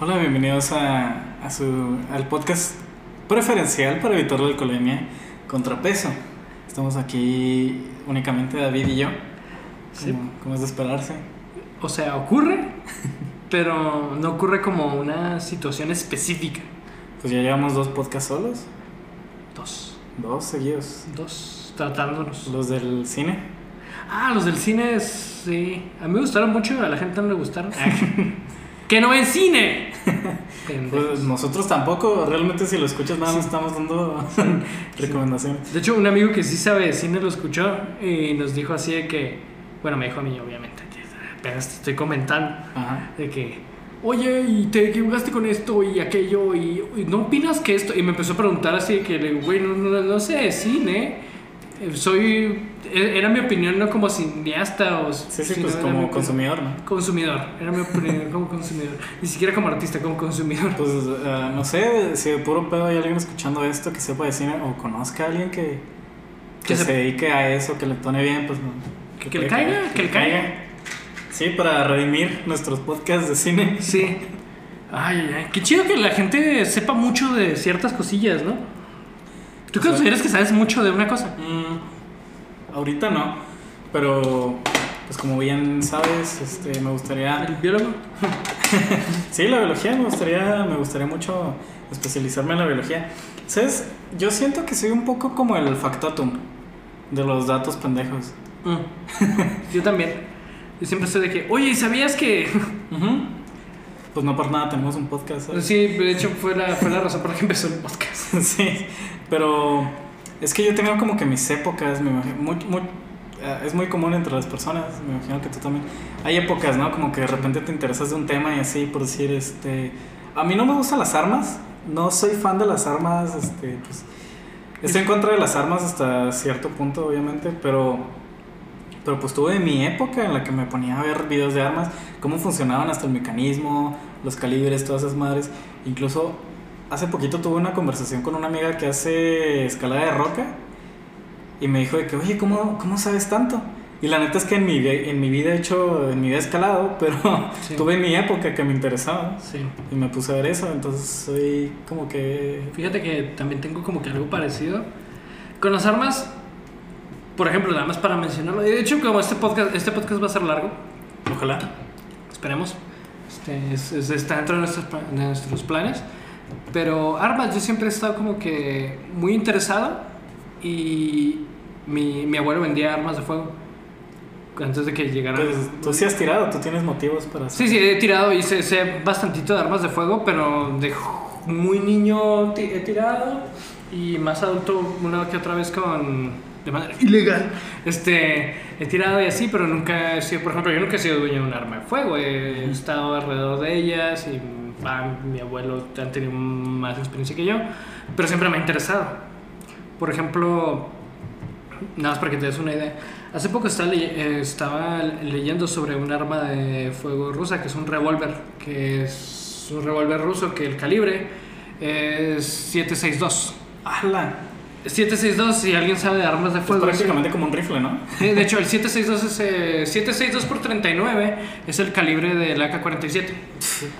Hola, bienvenidos a, a su, al podcast preferencial para evitar la alcoholemia contrapeso. Estamos aquí únicamente David y yo, Sí. como, como es de esperarse. O sea, ocurre, pero no ocurre como una situación específica. Pues ya llevamos dos podcasts solos, Dos. dos seguidos. Dos tratándonos. Los del cine. Ah, los del cine, sí. A mí me gustaron mucho, a la gente no le gustaron. ¡Que no ven cine! Pues nosotros tampoco, realmente si lo escuchas nada más estamos dando recomendaciones. De hecho, un amigo que sí sabe de cine lo escuchó y nos dijo así de que, bueno, me dijo a mí, obviamente, apenas te estoy comentando, Ajá. de que, oye, y te equivocaste con esto y aquello, y, y no opinas que esto, y me empezó a preguntar así de que, le digo, güey, no, no, no sé de cine, eh, soy, e- era mi opinión, no como cineasta o... Sí, sí, pues como consumidor, ¿no? Consumidor, era mi opinión como consumidor, ni siquiera como artista, como consumidor. Pues eh, no sé si de puro pedo hay alguien escuchando esto que sepa de cine o conozca a alguien que, que Que se se- dedique a eso, que le tone bien, pues no. Que le caiga, que le caiga. Sí, para redimir nuestros podcasts de cine. Sí. Ay, ay, ay. Qué chido que la gente sepa mucho de ciertas cosillas, ¿no? ¿Tú sea- consideras que sabes mucho de una cosa? Mm, ahorita no, pero pues como bien sabes, este, me gustaría... ¿El biólogo? Sí, la biología, me gustaría, me gustaría mucho especializarme en la biología. ¿Sabes? Yo siento que soy un poco como el factotum de los datos pendejos. Mm. Yo también. Yo siempre estoy de que, oye, ¿sabías que...? Pues no por nada tenemos un podcast. ¿sabes? Sí, de hecho fue la, fue la razón por la que empezó el podcast. Sí, pero es que yo tengo como que mis épocas, me imagino, muy- muy- eh, es muy común entre las personas, me imagino que tú también. Hay épocas, ¿no? Como que de repente te interesas de un tema y así, por decir, este... A mí no me gustan las armas, no soy fan de las armas, este, pues... Estoy en contra de las armas hasta cierto punto, obviamente, pero... Pero pues tuve mi época en la que me ponía a ver videos de armas, cómo funcionaban hasta el mecanismo, los calibres, todas esas madres. Incluso hace poquito tuve una conversación con una amiga que hace escalada de roca y me dijo de que, oye, ¿cómo, cómo sabes tanto? Y la neta es que en mi, en mi vida he hecho, en mi vida he escalado, pero Sí. tuve mi época que me interesaba Sí. y me puse a ver eso, entonces soy como que... Fíjate que también tengo como que algo parecido. Con las armas, por ejemplo, nada más para mencionarlo. De hecho, como este podcast, este podcast va a ser largo, Ojalá. esperemos. Este, es- es- está dentro de nuestros, pla- de nuestros planes. Pero armas, yo siempre he estado como que muy interesado. Y mi, mi abuelo vendía armas de fuego. Antes de que llegara. Pues, tú sí has tirado, tú tienes motivos para Sí, sí, he tirado y sé, sé bastantito de armas de fuego, pero de muy niño he tirado y más adulto una que otra vez con de manera ilegal. Este, he tirado y así, pero nunca he sido, por ejemplo, yo nunca he sido dueño de un arma de fuego, he estado alrededor de ellas y ah, mi abuelo ha tenido más experiencia que yo, pero siempre me ha interesado. Por ejemplo, Nada más para que te des una idea. Hace poco estaba, estaba leyendo sobre un arma de fuego rusa que es un revólver, que es un revólver ruso que el calibre es 762. ¡Hala! 762, si alguien sabe de armas de Es fuego. prácticamente como un rifle, ¿no? Eh, De hecho, el 762 es eh, 762 por 39 es el calibre del AK-47.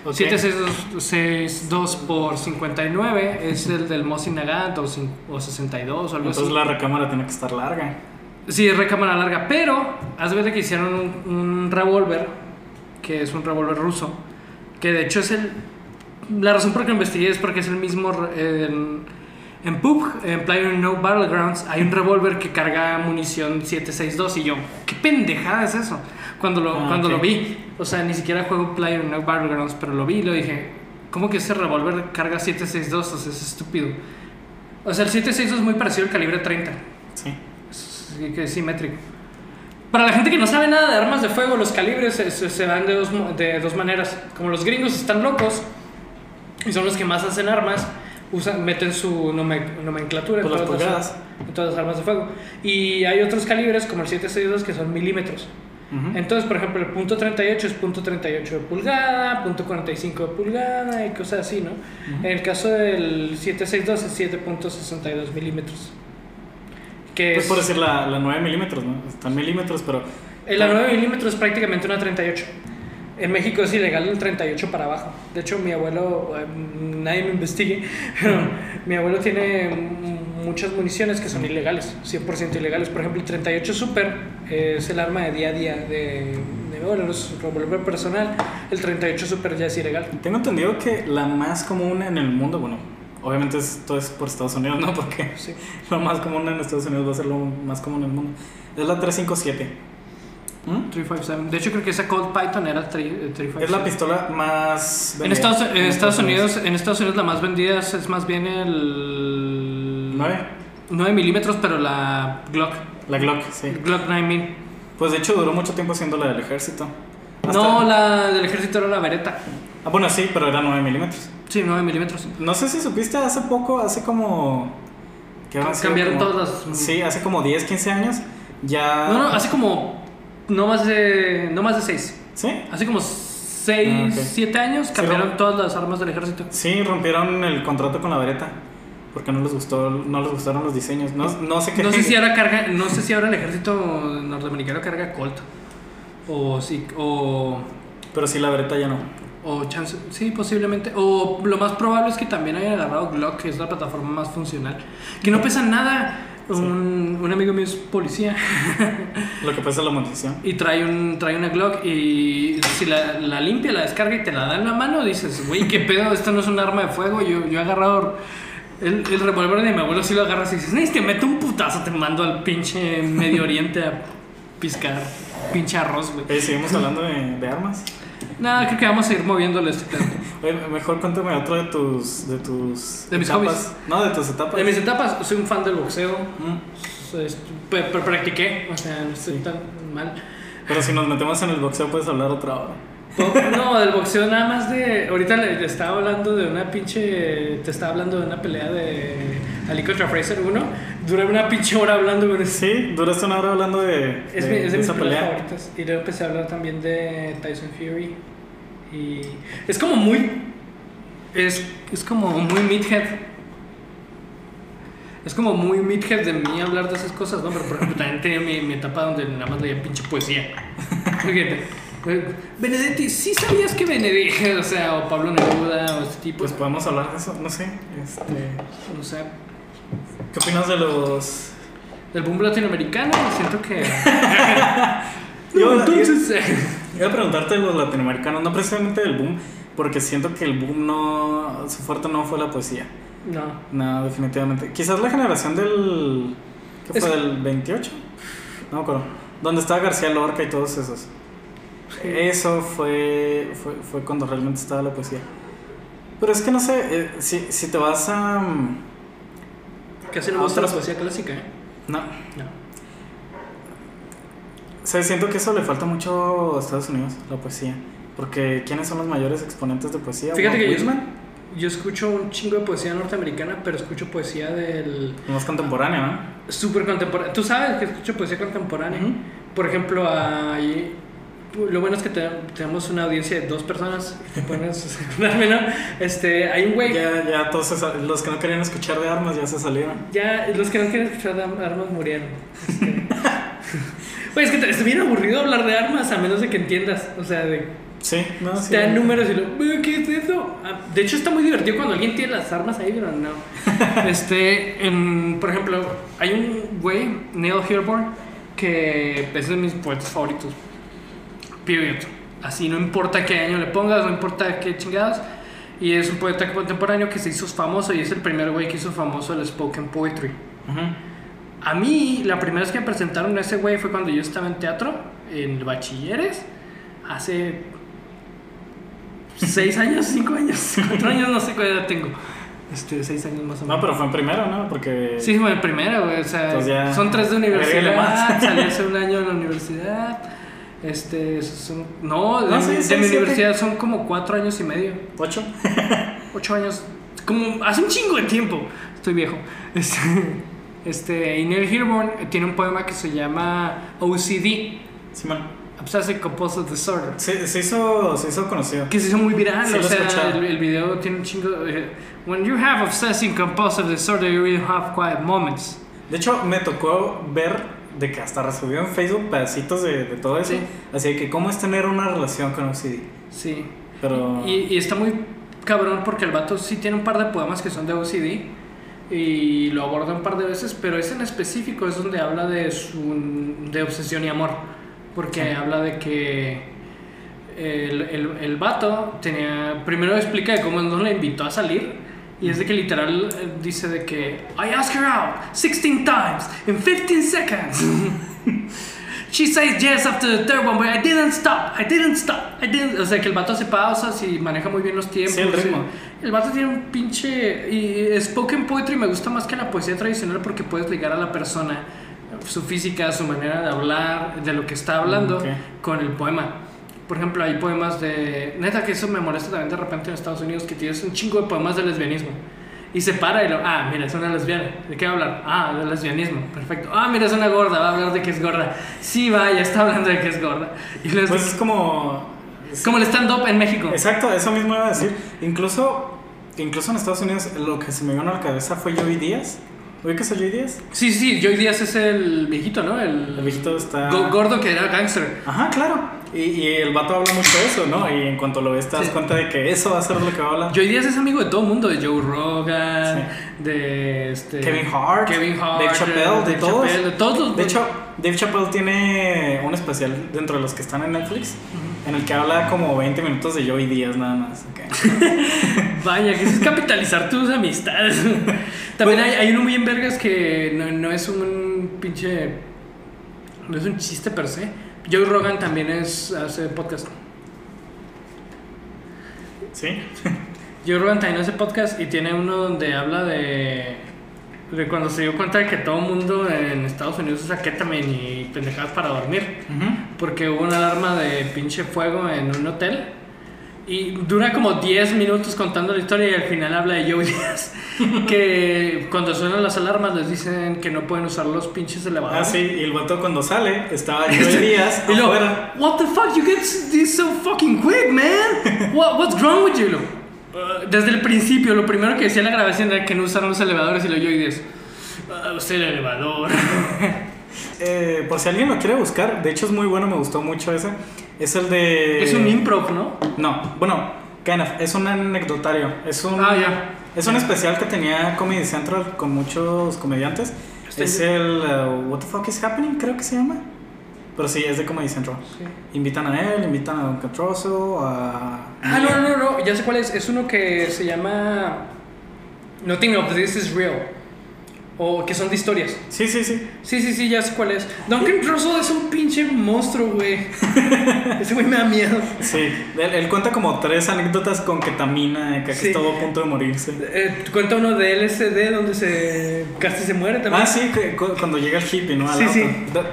Ok. 762 por 59 es el del Mosin Nagant o, cin- o 62 o algo así. Entonces la recámara tiene que estar larga. Sí, es recámara larga, pero haz cuenta que hicieron un, un revólver, que es un revólver ruso, que de hecho es el... La razón por la que lo investigué es porque es el mismo... En, en PUBG, en Player No Battlegrounds, hay un revólver que carga munición 762 y yo, ¿qué pendejada es eso? Cuando lo, Ah, cuando lo vi, o sea, ni siquiera juego Player No Battlegrounds, pero lo vi y lo dije, ¿cómo que ese revólver carga 762? O sea, es estúpido. O sea, el 762 es muy parecido al calibre 30. Sí. Sí, que es simétrico. Para la gente que no sabe nada de armas de fuego, los calibres se, se- dan de dos, de dos maneras. Como los gringos están locos y son los que más hacen armas, usan, meten su nome- nomenclatura en las todas, las, en todas las armas de fuego. Y hay otros calibres, como el 762, que son milímetros. Entonces, por ejemplo, el punto 38 es punto 38 de pulgada, punto 45 de pulgada y cosas así, ¿no? Ujú. En el caso del 762 es 7.62 milímetros. Que Pues es, por decir la, la 9 milímetros, ¿no? Están milímetros, pero eh, la 9 milímetros es prácticamente una 38. En México es ilegal del 38 para abajo. De hecho, mi abuelo, eh, nadie me investigue, pero mi abuelo tiene muchas municiones que son ilegales, 100% ilegales. Por ejemplo, el 38 Super es el arma de día a día de, de bueno, es revólver personal. El 38 Super ya es ilegal. Tengo entendido que la más común en el mundo, bueno, obviamente esto es por Estados Unidos, ¿no? Porque Sí. lo más común en Estados Unidos va a ser lo más común en el mundo. Es la 357. ¿Mm? 357. De hecho, creo que esa Colt Python era 3- eh, 357. Es la pistola más... En vendida Estados, en Estados Unidos. En Estados Unidos la más vendida es, más bien el 9. 9 milímetros, pero la Glock, La Glock, sí. Glock 9000. Pues de hecho duró mucho tiempo siendo la del ejército. Hasta- No, la del ejército era la Beretta. Ah, bueno, sí, pero era 9 milímetros. Sí, 9 milímetros. No sé si supiste hace poco, hace como... ¿qué? Cambiaron Como- todas las- Sí, hace como 10, 15 años. Ya... No, no, hace como no más de no más de 6. ¿Sí? Hace como 6, Ah, ok. 7 años Sí, cambiaron todas las armas del ejército. Sí, rompieron el contrato con la Beretta. Porque no les gustó, no les gustaron los diseños. No, no sé qué. No sé si ahora carga, no sé si ahora el ejército norteamericano carga Colt o sí o Pero sí, la Beretta ya no. O chance, sí, posiblemente. O lo más probable es que también hayan agarrado Glock, que es la plataforma más funcional. Que no pesa nada. Un, un amigo mío es policía Lo que pasa es la munición. y trae, un, trae una Glock y si la, la limpia, la descarga y te la da en la mano, dices, güey, qué pedo, esto no es un arma de fuego. Yo, yo he agarrado el, el revólver de mi abuelo, si lo agarras y dices, "Ni, te meto un putazo, te mando al pinche Medio Oriente a piscar pinche arroz, güey. Seguimos hablando de, de armas. Nada, creo que vamos a ir moviéndole este. Oye, mejor cuéntame otro de tus. De tus. De mis etapas. hobbies. No, de tus etapas. De mis etapas, soy un fan del boxeo. Mm. Practiqué, o sea, no estoy tan mal. Pero si nos metemos en el boxeo, puedes hablar otra hora. No, del boxeo nada más de. Ahorita le, le estaba hablando de una pinche. Te estaba hablando de una pelea de Ali contra Fraser 1. Duré una pinche hora hablando con ese. Sí, duraste una hora hablando de, Es, de- mi- es de de mis esa peleas pelea. favoritas. Y luego empecé a hablar también de Tyson Fury. Y. Es como muy. Es, es como muy midhead. Es como muy midhead de mí hablar de esas cosas, ¿no? Pero por ejemplo, también tenía mi, mi etapa donde nada más leía pinche poesía. Fíjate. Benedetti, ¿sí sabías que Benedetti, o sea, o Pablo Neruda, o este tipo? Pues podemos hablar de eso, no sé. Este, no sé. ¿Qué opinas de los. Del boom latinoamericano, siento que. Yo- No, entonces. eh, Iba a preguntarte de los latinoamericanos, no precisamente del boom, porque siento que el boom no. Su fuerte no fue la poesía. no. No, definitivamente. Quizás la generación del. ¿Qué Es- fue? ¿Del 28? No me acuerdo. Donde estaba García Lorca y todos esos. Eso fue, fue, fue cuando realmente estaba la poesía. Pero es que no sé, eh, si, si te vas a. Casi no me gusta la poesía clásica, ¿eh? No. No. O sea, siento que eso le falta mucho a Estados Unidos, la poesía. Porque ¿quiénes son los mayores exponentes de poesía? Fíjate Walt que yo, Whitman, yo escucho un chingo de poesía norteamericana, pero escucho poesía del más contemporáneo, ¿no? súper contemporáneo. Tú sabes que escucho poesía contemporánea. Ujú. Por ejemplo, hay- lo bueno es que te- tenemos una audiencia de dos personas. que Te pones darme, ¿no? Este, hay un güey. Ya. Ya, ya todos se los que no querían escuchar de armas ya se salieron. los que no quieren escuchar de armas murieron. Este. Es que te- es bien aburrido hablar de armas a menos de que entiendas. O sea, de Sí, no, sí. te dan números y lo, "Güey, ¿qué es eso? Ah, De hecho, está muy divertido cuando alguien tiene las armas ahí, pero no. este, en- por ejemplo, hay un güey, Neil Hilborn, que es de mis poetas favoritos. Period. Así, no importa qué año le pongas, no importa qué chingados. Y es un poeta contemporáneo que se hizo famoso y es el primer güey que hizo famoso el spoken poetry. Ujú. A mí, la primera vez que me presentaron a ese güey fue cuando yo estaba en teatro, en bachilleres, hace seis años, cinco años, cuatro años, no sé cuál edad tengo. Este, seis años más o menos. No, pero fue en primero, ¿no? Porque. Sí, fue el primero, güey. O sea, son tres de universidad, salí hace un año de la universidad. Este, son, no, de, No, mi- sí, de sí, mi universidad son como cuatro años y medio. ¿Ocho? Ocho años. Como hace un chingo de tiempo. Estoy viejo. Este, este, y Neil Hilborn tiene un poema que se llama OCD, Simón. Obsessive Compulsive Disorder. Se, se, hizo, se hizo conocido. Que se hizo muy viral. Sí, o sea, el, el video tiene un chingo. eh, When you have obsessive compulsive disorder, you will have quiet moments. De hecho, me tocó ver de que hasta resubió en Facebook pedacitos de, de todo eso. Sí. Así que, ¿cómo es tener una relación con OCD? Sí. Pero. Y, y está muy cabrón porque el vato sí tiene un par de poemas que son de OCD y lo aborda un par de veces, pero ese en específico es donde habla de su de obsesión y amor, porque Sí. habla de que el, el, el vato tenía primero explica de cómo no le invitó a salir y es de que literal eh, dice de que I asked her out 16 times in 15 seconds. She says yes after the third one, but I didn't stop. I didn't stop. I didn't. O sea, que el vato hace pausas y maneja muy bien los tiempos. Sí, el ritmo. El vato tiene un pinche. Y spoken poetry me gusta más que la poesía tradicional porque puedes ligar a la persona, su física, su manera de hablar, de lo que está hablando, Ok. con el poema. Por ejemplo, hay poemas de. Neta, que eso me molesta también de repente en Estados Unidos, que tienes un chingo de poemas de lesbianismo. Y se para y lo. Ah, mira, es una lesbiana. ¿De qué va a hablar? Ah, de lesbianismo. Perfecto. Ah, mira, es una gorda. Va a hablar de que es gorda. Sí, vaya, está hablando de que es gorda. Y luego Pues es como. es como el stand-up en México. Exacto, eso mismo iba a decir. Incluso, incluso en Estados Unidos, lo que se me vino a la cabeza fue Joey Díaz. ¿Ubicas a Joey Díaz? Sí, sí, Joey Díaz es el viejito, ¿no? El El, viejito está. go- gordo que era gangster. Ajá, claro. Y, y el vato habla mucho de eso, ¿no? Y en cuanto lo ves, te das Sí. cuenta de que eso va a ser lo que va a hablar. Joey Díaz es amigo de todo el mundo, de Joe Rogan, de este, Kevin Hart, Kevin Hart, Dave Chappelle, de todos. Chappelle, de todos los De hecho, Dave Chappelle tiene un especial dentro de los que están en Netflix en el que habla como 20 minutos de Joey Díaz nada más. Vaya, que eso es capitalizar tus amistades. También Bueno. hay, hay uno muy en vergas que no, no es un pinche. No es un chiste per se. Joe Rogan también es, hace podcast. ¿Sí? Joe Rogan también hace podcast y tiene uno donde habla de. De cuando se dio cuenta de que todo el mundo en Estados Unidos usa ketamine y pendejadas para dormir. Ujú. Porque hubo una alarma de pinche fuego en un hotel. Y dura como 10 minutos contando la historia y al final habla de Joe Díaz. que cuando suenan las alarmas les dicen que no pueden usar los pinches elevadores. Ah, sí, y el vato cuando sale estaba Joey Díaz Y luego, afuera. what the fuck, you get this so fucking quick, man. What, what's wrong with you? Lo, "Uh, desde el principio, lo primero que decía la grabación era que no usaron los elevadores y lo Joe Díaz. "Ah, usé el elevador. Eh, por si alguien lo quiere buscar, de hecho es muy bueno, me gustó mucho ese. Es el de. es un improv, ¿no? No, bueno, kind of, es un anecdotario. Es un, Ah, ya. Es un especial que tenía Comedy Central con muchos comediantes. Está es el uh, What the Fuck is Happening, creo que se llama. Pero sí, es de Comedy Central. Invitan a él, invitan a Don Catroso, a. Ah, no, no, no, ya sé cuál es. Es uno que se llama Nothing of This is Real. O que son de historias. Sí, sí, sí. Sí, sí, sí, ya sé cuál es. Duncan Trussell es un pinche monstruo, güey. Ese güey me da miedo. Sí, él, él cuenta como tres anécdotas con ketamina, de que Sí. estuvo a punto de morirse. Eh, cuenta uno de LSD donde se casi se muere también. Ah, sí, que cu- cuando llega el hippie, ¿no? Al Sí, auto. sí.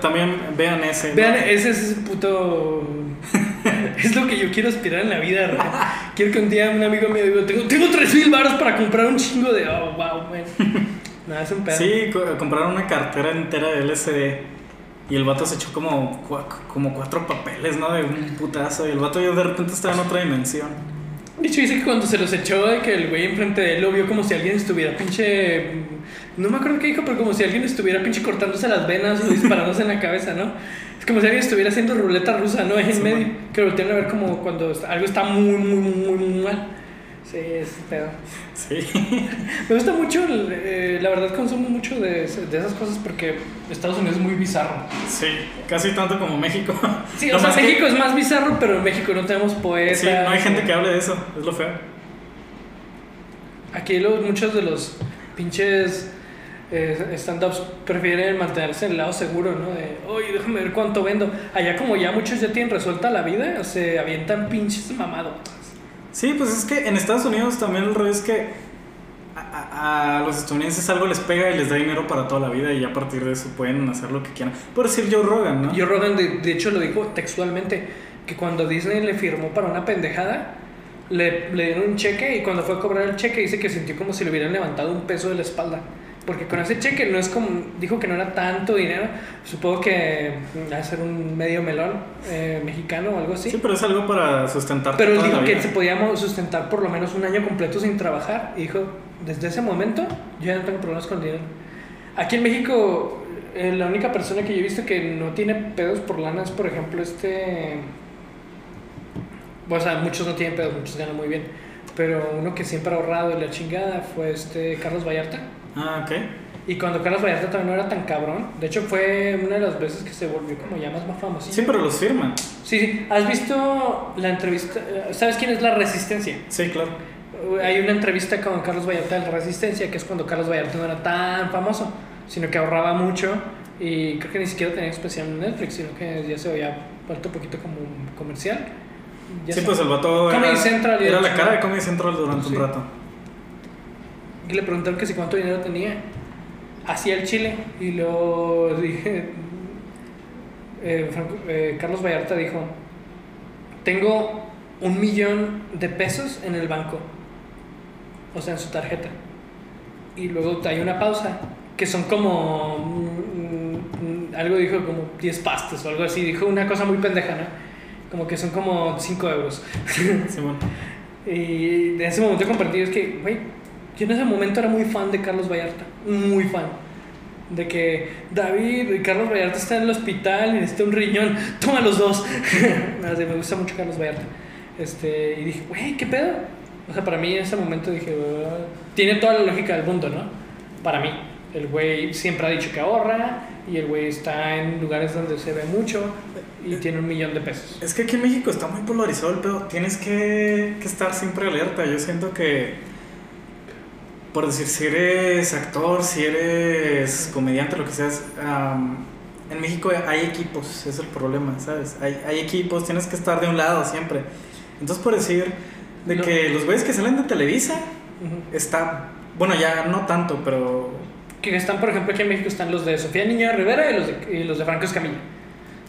También vean ese. ¿no? Vean, ese es ese puto. es lo que yo quiero aspirar en la vida. güey. Quiero que un día un amigo me diga: Tengo, tengo 3 mil baros para comprar un chingo de. Oh, wow, man. Nada, es un pedo. Sí, co- compraron una cartera entera de LSD y el vato se echó como, como cuatro papeles, ¿no? De un putazo y el vato ya de repente estaba en otra dimensión. De hecho, dice que cuando se los echó, de que el güey enfrente de él lo vio como si alguien estuviera pinche. No me acuerdo qué dijo, pero como si alguien estuviera pinche cortándose las venas o disparándose en la cabeza, ¿no? Es como si alguien estuviera haciendo ruleta rusa, ¿no? Ahí en Sí, medio. man. Que lo tienen a ver como cuando algo está muy, muy, muy, muy mal. Sí, es pedo. Sí. Me gusta mucho, el- eh, la verdad, consumo mucho de, de esas cosas porque Estados Unidos es muy bizarro. Sí, casi tanto como México. Sí, Lo o sea, que- México es más bizarro, pero en México no tenemos poetas. Sí, no hay gente que hable de eso, es lo feo. Aquí los, muchos de los pinches eh, stand-ups prefieren mantenerse en el lado seguro, ¿no? De, oye, déjame ver cuánto vendo. Allá como ya muchos ya tienen resuelta la vida, se avientan pinches mamadotas. Sí, pues es que en Estados Unidos también el rollo es que a, a- a los estadounidenses algo les pega y les da dinero para toda la vida y a partir de eso pueden hacer lo que quieran. Por decir Joe Rogan, ¿no? Joe Rogan, de, de hecho, lo dijo textualmente, que cuando Disney le firmó para una pendejada, le, le dieron un cheque y cuando fue a cobrar el cheque dice que sintió como si le hubieran levantado un peso de la espalda. Porque con ese cheque no es como, dijo que no era tanto dinero, supongo que va a ser un medio melón eh, mexicano o algo así. Sí, pero es algo para sustentar Pero él dijo que se podía mo- sustentar por lo menos un año completo sin trabajar. Y dijo, desde ese momento yo ya no tengo problemas con el dinero. Aquí en México eh, la única persona que yo he visto que no tiene pedos por lana es, por ejemplo, este. O sea, muchos no tienen pedos, muchos ganan muy bien. Pero uno que siempre ha ahorrado de la chingada fue este Carlos Vallarta. Ah, ok. Y cuando Carlos Vallarta también no era tan cabrón, de hecho fue una de las veces que se volvió como ya más, más famoso. Sí, pero los firman. Sí, sí. ¿Has visto la entrevista? ¿Sabes quién es la Resistencia? Sí, claro. Hay una entrevista con Carlos Vallarta de la Resistencia, que es cuando Carlos Vallarta no era tan famoso, sino que ahorraba mucho y creo que ni siquiera tenía especial en Netflix, sino que ya se había vuelto un poquito como un comercial. Ya sí, se- pues el vato Comedy era, Central y era la cara de Comedy Central durante Sí. un rato. Y le preguntaron que si cuánto dinero tenía. Hacía el chile y luego dije. eh, Franco- eh, Carlos Vallarta dijo: Tengo un millón de pesos en el banco, o sea, en su tarjeta. Y luego hay una pausa, que son como. mm, mm, algo dijo como 10 pastas o algo así. Dijo una cosa muy pendeja, ¿no? Como que son como 5 euros. Simón. Y de ese momento comprendí es que, güey, yo en ese momento era muy fan de Carlos Vallarta, muy fan. De que David y Carlos Vallarta están en el hospital y necesita un riñón, toma los dos. Así, me gusta mucho Carlos Vallarta. Este, y dije, güey, ¿qué pedo? O sea, para mí en ese momento dije, "Ah", tiene toda la lógica del mundo, ¿no? Para mí. El güey siempre ha dicho que ahorra y el güey está en lugares donde se ve mucho y tiene un millón de pesos. Es que aquí en México está muy polarizado el pedo. Tienes que, que estar siempre alerta. Yo siento que, por decir, si eres actor, si eres comediante, lo que seas, am, en México hay equipos, es el problema, ¿sabes? Hay, hay equipos, tienes que estar de un lado siempre. Entonces, por decir, de No. que los güeyes que salen de Televisa, Ujú. está, bueno, ya no tanto, pero... Que están, por ejemplo, aquí en México están los de Sofía Niño Rivera y los de, y los de Franco Escamilla.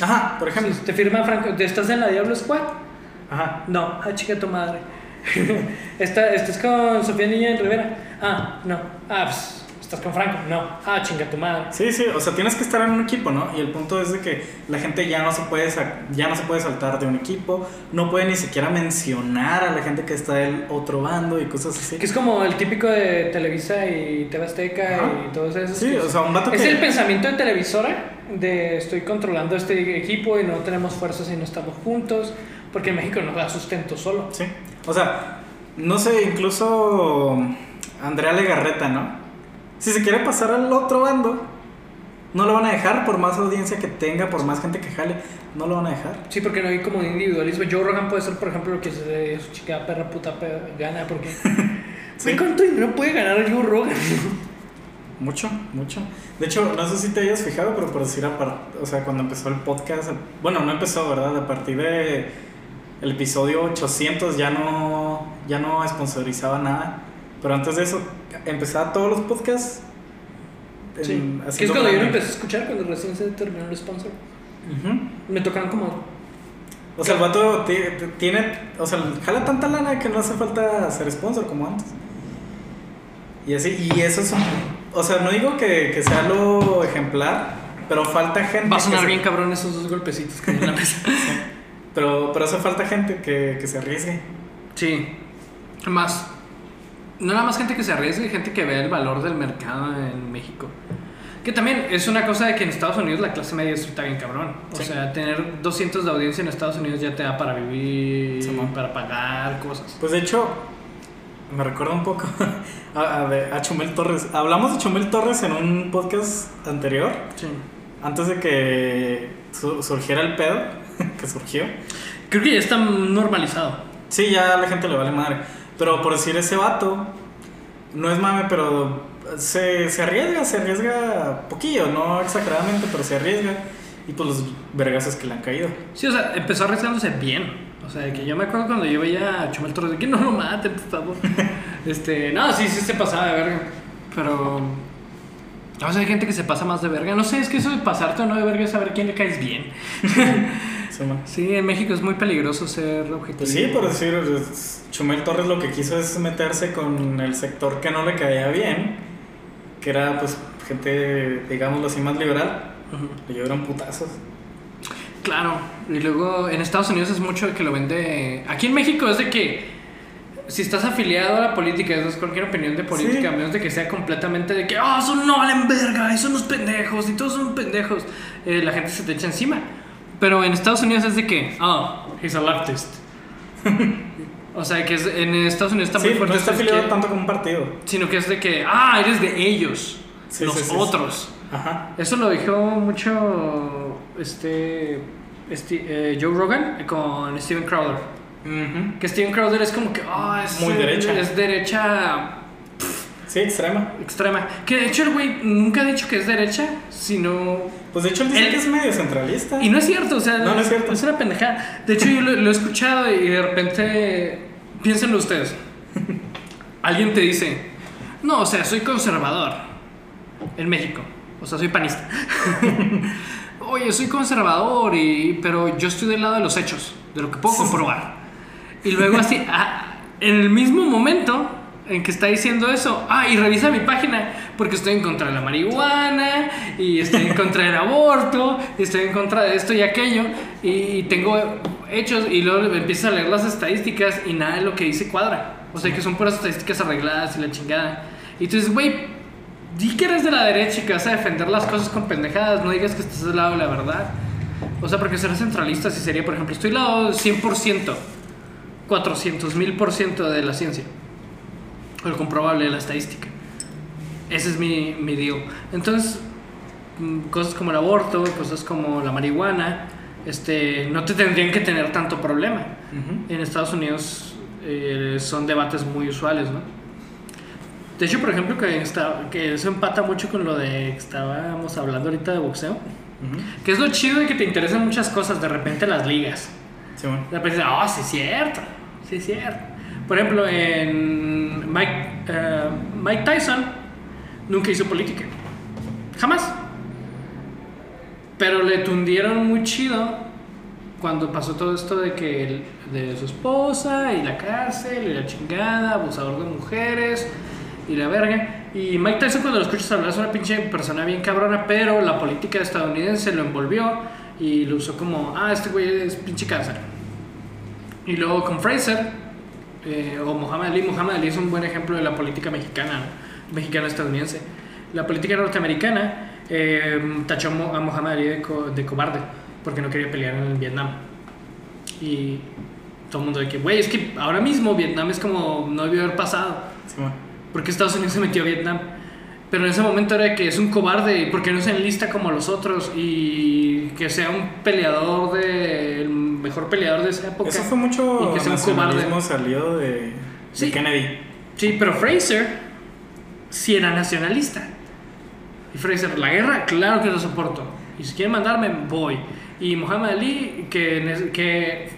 Ajá, por ejemplo. Si te firma Franco, ¿estás en la Diablo Squad? Ajá. No, ah, chica tu madre. Está- ¿Estás con Sofía Niño Rivera? Ah, no. Ah, pues, ¿estás con Franco? No. Ah, chinga tu madre. Sí, sí, o sea, tienes que estar en un equipo, ¿no? Y el punto es de que la gente ya no se puede ya no se puede saltar de un equipo, no puede ni siquiera mencionar a la gente que está del otro bando y cosas así. Que es como el típico de Televisa y TV Azteca Ajá. y todos esos. Sí, o sea, un vato Es que el pensamiento de televisora de estoy controlando este equipo y no tenemos fuerzas y no estamos juntos. Porque México no da sustento solo. Sí. O sea, no sé, incluso Andrea Legarreta, ¿no? Si se quiere pasar al otro bando, no lo van a dejar por más audiencia que tenga, por más gente que jale, no lo van a dejar. Sí, porque no hay como individualismo. Joe Rogan puede ser, por ejemplo, lo que se su chica perra puta pe- gana, porque. Sí. ¿Cuánto dinero puede ganar Joe Rogan? Mucho, mucho. De hecho, no sé si te hayas fijado, pero por decir, o sea, cuando empezó el podcast, bueno, no empezó, ¿verdad? A partir de el episodio 800 ya no, ya no sponsorizaba nada. Pero antes de eso, empezaba todos los podcasts. en- Sí. Que es cuando yo lo empecé a escuchar, cuando recién se terminó el sponsor. Ujú. Me tocaron como. O sea, el vato ti- ti- tiene, o sea, jala tanta lana que no hace falta ser sponsor como antes. Y así, y eso es un, o sea, no digo que, que sea lo ejemplar, pero falta gente. Va a sonar se- bien cabrón esos dos golpecitos que hay en la mesa. Pero, pero hace falta gente que, que se arriesgue. Sí. Más. No nada más gente que se arriesgue, gente que vea el valor del mercado en México. Que también es una cosa de que en Estados Unidos la clase media está bien cabrón. O Sí. sea, tener 200 de audiencia en Estados Unidos ya te da para vivir, Simón. para pagar cosas. Pues de hecho, me recuerda un poco a, a, a Chumel Torres. Hablamos de Chumel Torres en un podcast anterior, Sí. antes de que su- surgiera el pedo, que surgió. Creo que ya está normalizado. Sí, ya a la gente le vale madre. Pero por decir ese vato, no es mame, pero se, se arriesga, se arriesga poquillo, no exageradamente, pero se arriesga. Y pues los vergazos que le han caído. Sí, o sea, empezó arriesgándose bien. O sea, que yo me acuerdo cuando yo veía a Chumel Torres de que no lo maten, por favor. este, no, sí, sí se pasaba de verga. Pero. O sea, hay gente que se pasa más de verga. No sé, es que eso de pasarte o no de verga es saber quién le caes bien. Sí, en México es muy peligroso ser objetivo. Pues sí, por decir, Chumel Torres lo que quiso es meterse con el sector que no le caía bien, que era pues gente, digámoslo así, más liberal. Ujú. Le llevaron putazos. Claro, y luego en Estados Unidos es mucho de que lo vende. Aquí en México es de que si estás afiliado a la política, eso es cualquier opinión de política, Sí. a menos de que sea completamente de que, ah, son no valen verga, y son los pendejos, y todos son pendejos, eh, la gente se te echa encima. Pero en Estados Unidos es de que, ah, he's a leftist. o sea, que es- en Estados Unidos está Sí, muy fuerte. no está afiliado que- tanto como un partido. Sino que es de que, ah, eres de ellos, Sí, los sí, otros. Ajá. Eso lo dijo mucho este, este, eh, Joe Rogan con Steven Crowder. Ujú. Que Steven Crowder es como que, ah, es Muy derecha. Es derecha Sí, extrema. extrema. Que de hecho el güey nunca ha dicho que es derecha, sino. Pues de hecho él dice Él- que es medio centralista. Y no es cierto, o sea, No, no es cierto. una pendejada. De hecho, yo lo, lo he escuchado y de repente. Piénsenlo ustedes. Alguien te dice, no, o sea, soy conservador en México. O sea, soy panista. Oye, soy conservador, y, pero yo estoy del lado de los hechos, de lo que puedo comprobar. Y luego así, ah, en el mismo momento en que está diciendo eso, ah, y revisa mi página, porque estoy en contra de la marihuana, y estoy en contra del aborto, y estoy en contra de esto y aquello, y tengo hechos, y luego empiezas a leer las estadísticas y nada de lo que dice cuadra. O sea, que son puras estadísticas arregladas y la chingada. Y tú dices, güey, di que eres de la derecha y que vas a defender las cosas con pendejadas, no digas que estás del lado de la verdad. O sea, porque ser centralista sí sería, por ejemplo, estoy del lado 100%, 400 mil por ciento de la ciencia. El comprobable de la estadística. Ese es mi, mi deal. Entonces, mm, cosas como el aborto, cosas como la marihuana, este, no te tendrían que tener tanto problema. En Estados Unidos eh, son debates muy usuales, ¿no? De hecho, por ejemplo, que, está, que eso empata mucho con lo de que estábamos hablando ahorita de boxeo. Que es lo chido de que te interesan muchas cosas, de repente las ligas. Sí, bueno. De repente, ah, sí es cierto, sí es cierto. Por ejemplo, en Mike, eh, Mike Tyson nunca hizo política. Jamás. Pero le tundieron muy chido cuando pasó todo esto de que de su esposa y la cárcel y la chingada, abusador de mujeres y la verga. Y Mike Tyson cuando lo escuchas hablar es una pinche persona bien cabrona, pero la política estadounidense lo envolvió y lo usó como, ah, este güey es pinche cáncer. Y luego con Fraser, eh, o Muhammad Ali, Muhammad Ali es un buen ejemplo de la política mexicana, mexicano-estadounidense. La política norteamericana eh, tachó a Muhammad Ali de, co- de cobarde porque no quería pelear en Vietnam. Y todo el mundo de que, güey, es que ahora mismo Vietnam es como no debió haber pasado. Sí, bueno. porque Estados Unidos se metió a Vietnam? Pero en ese momento era que es un cobarde, porque no se enlista como los otros y que sea un peleador de el mejor peleador de esa época. Eso fue mucho Y que sea un cobarde. salido de, de Sí. Kennedy. Sí, pero Fraser sí era nacionalista. Y Fraser, la guerra, claro que lo soporto. Y si quieren mandarme, voy. Y Muhammad Ali, que, que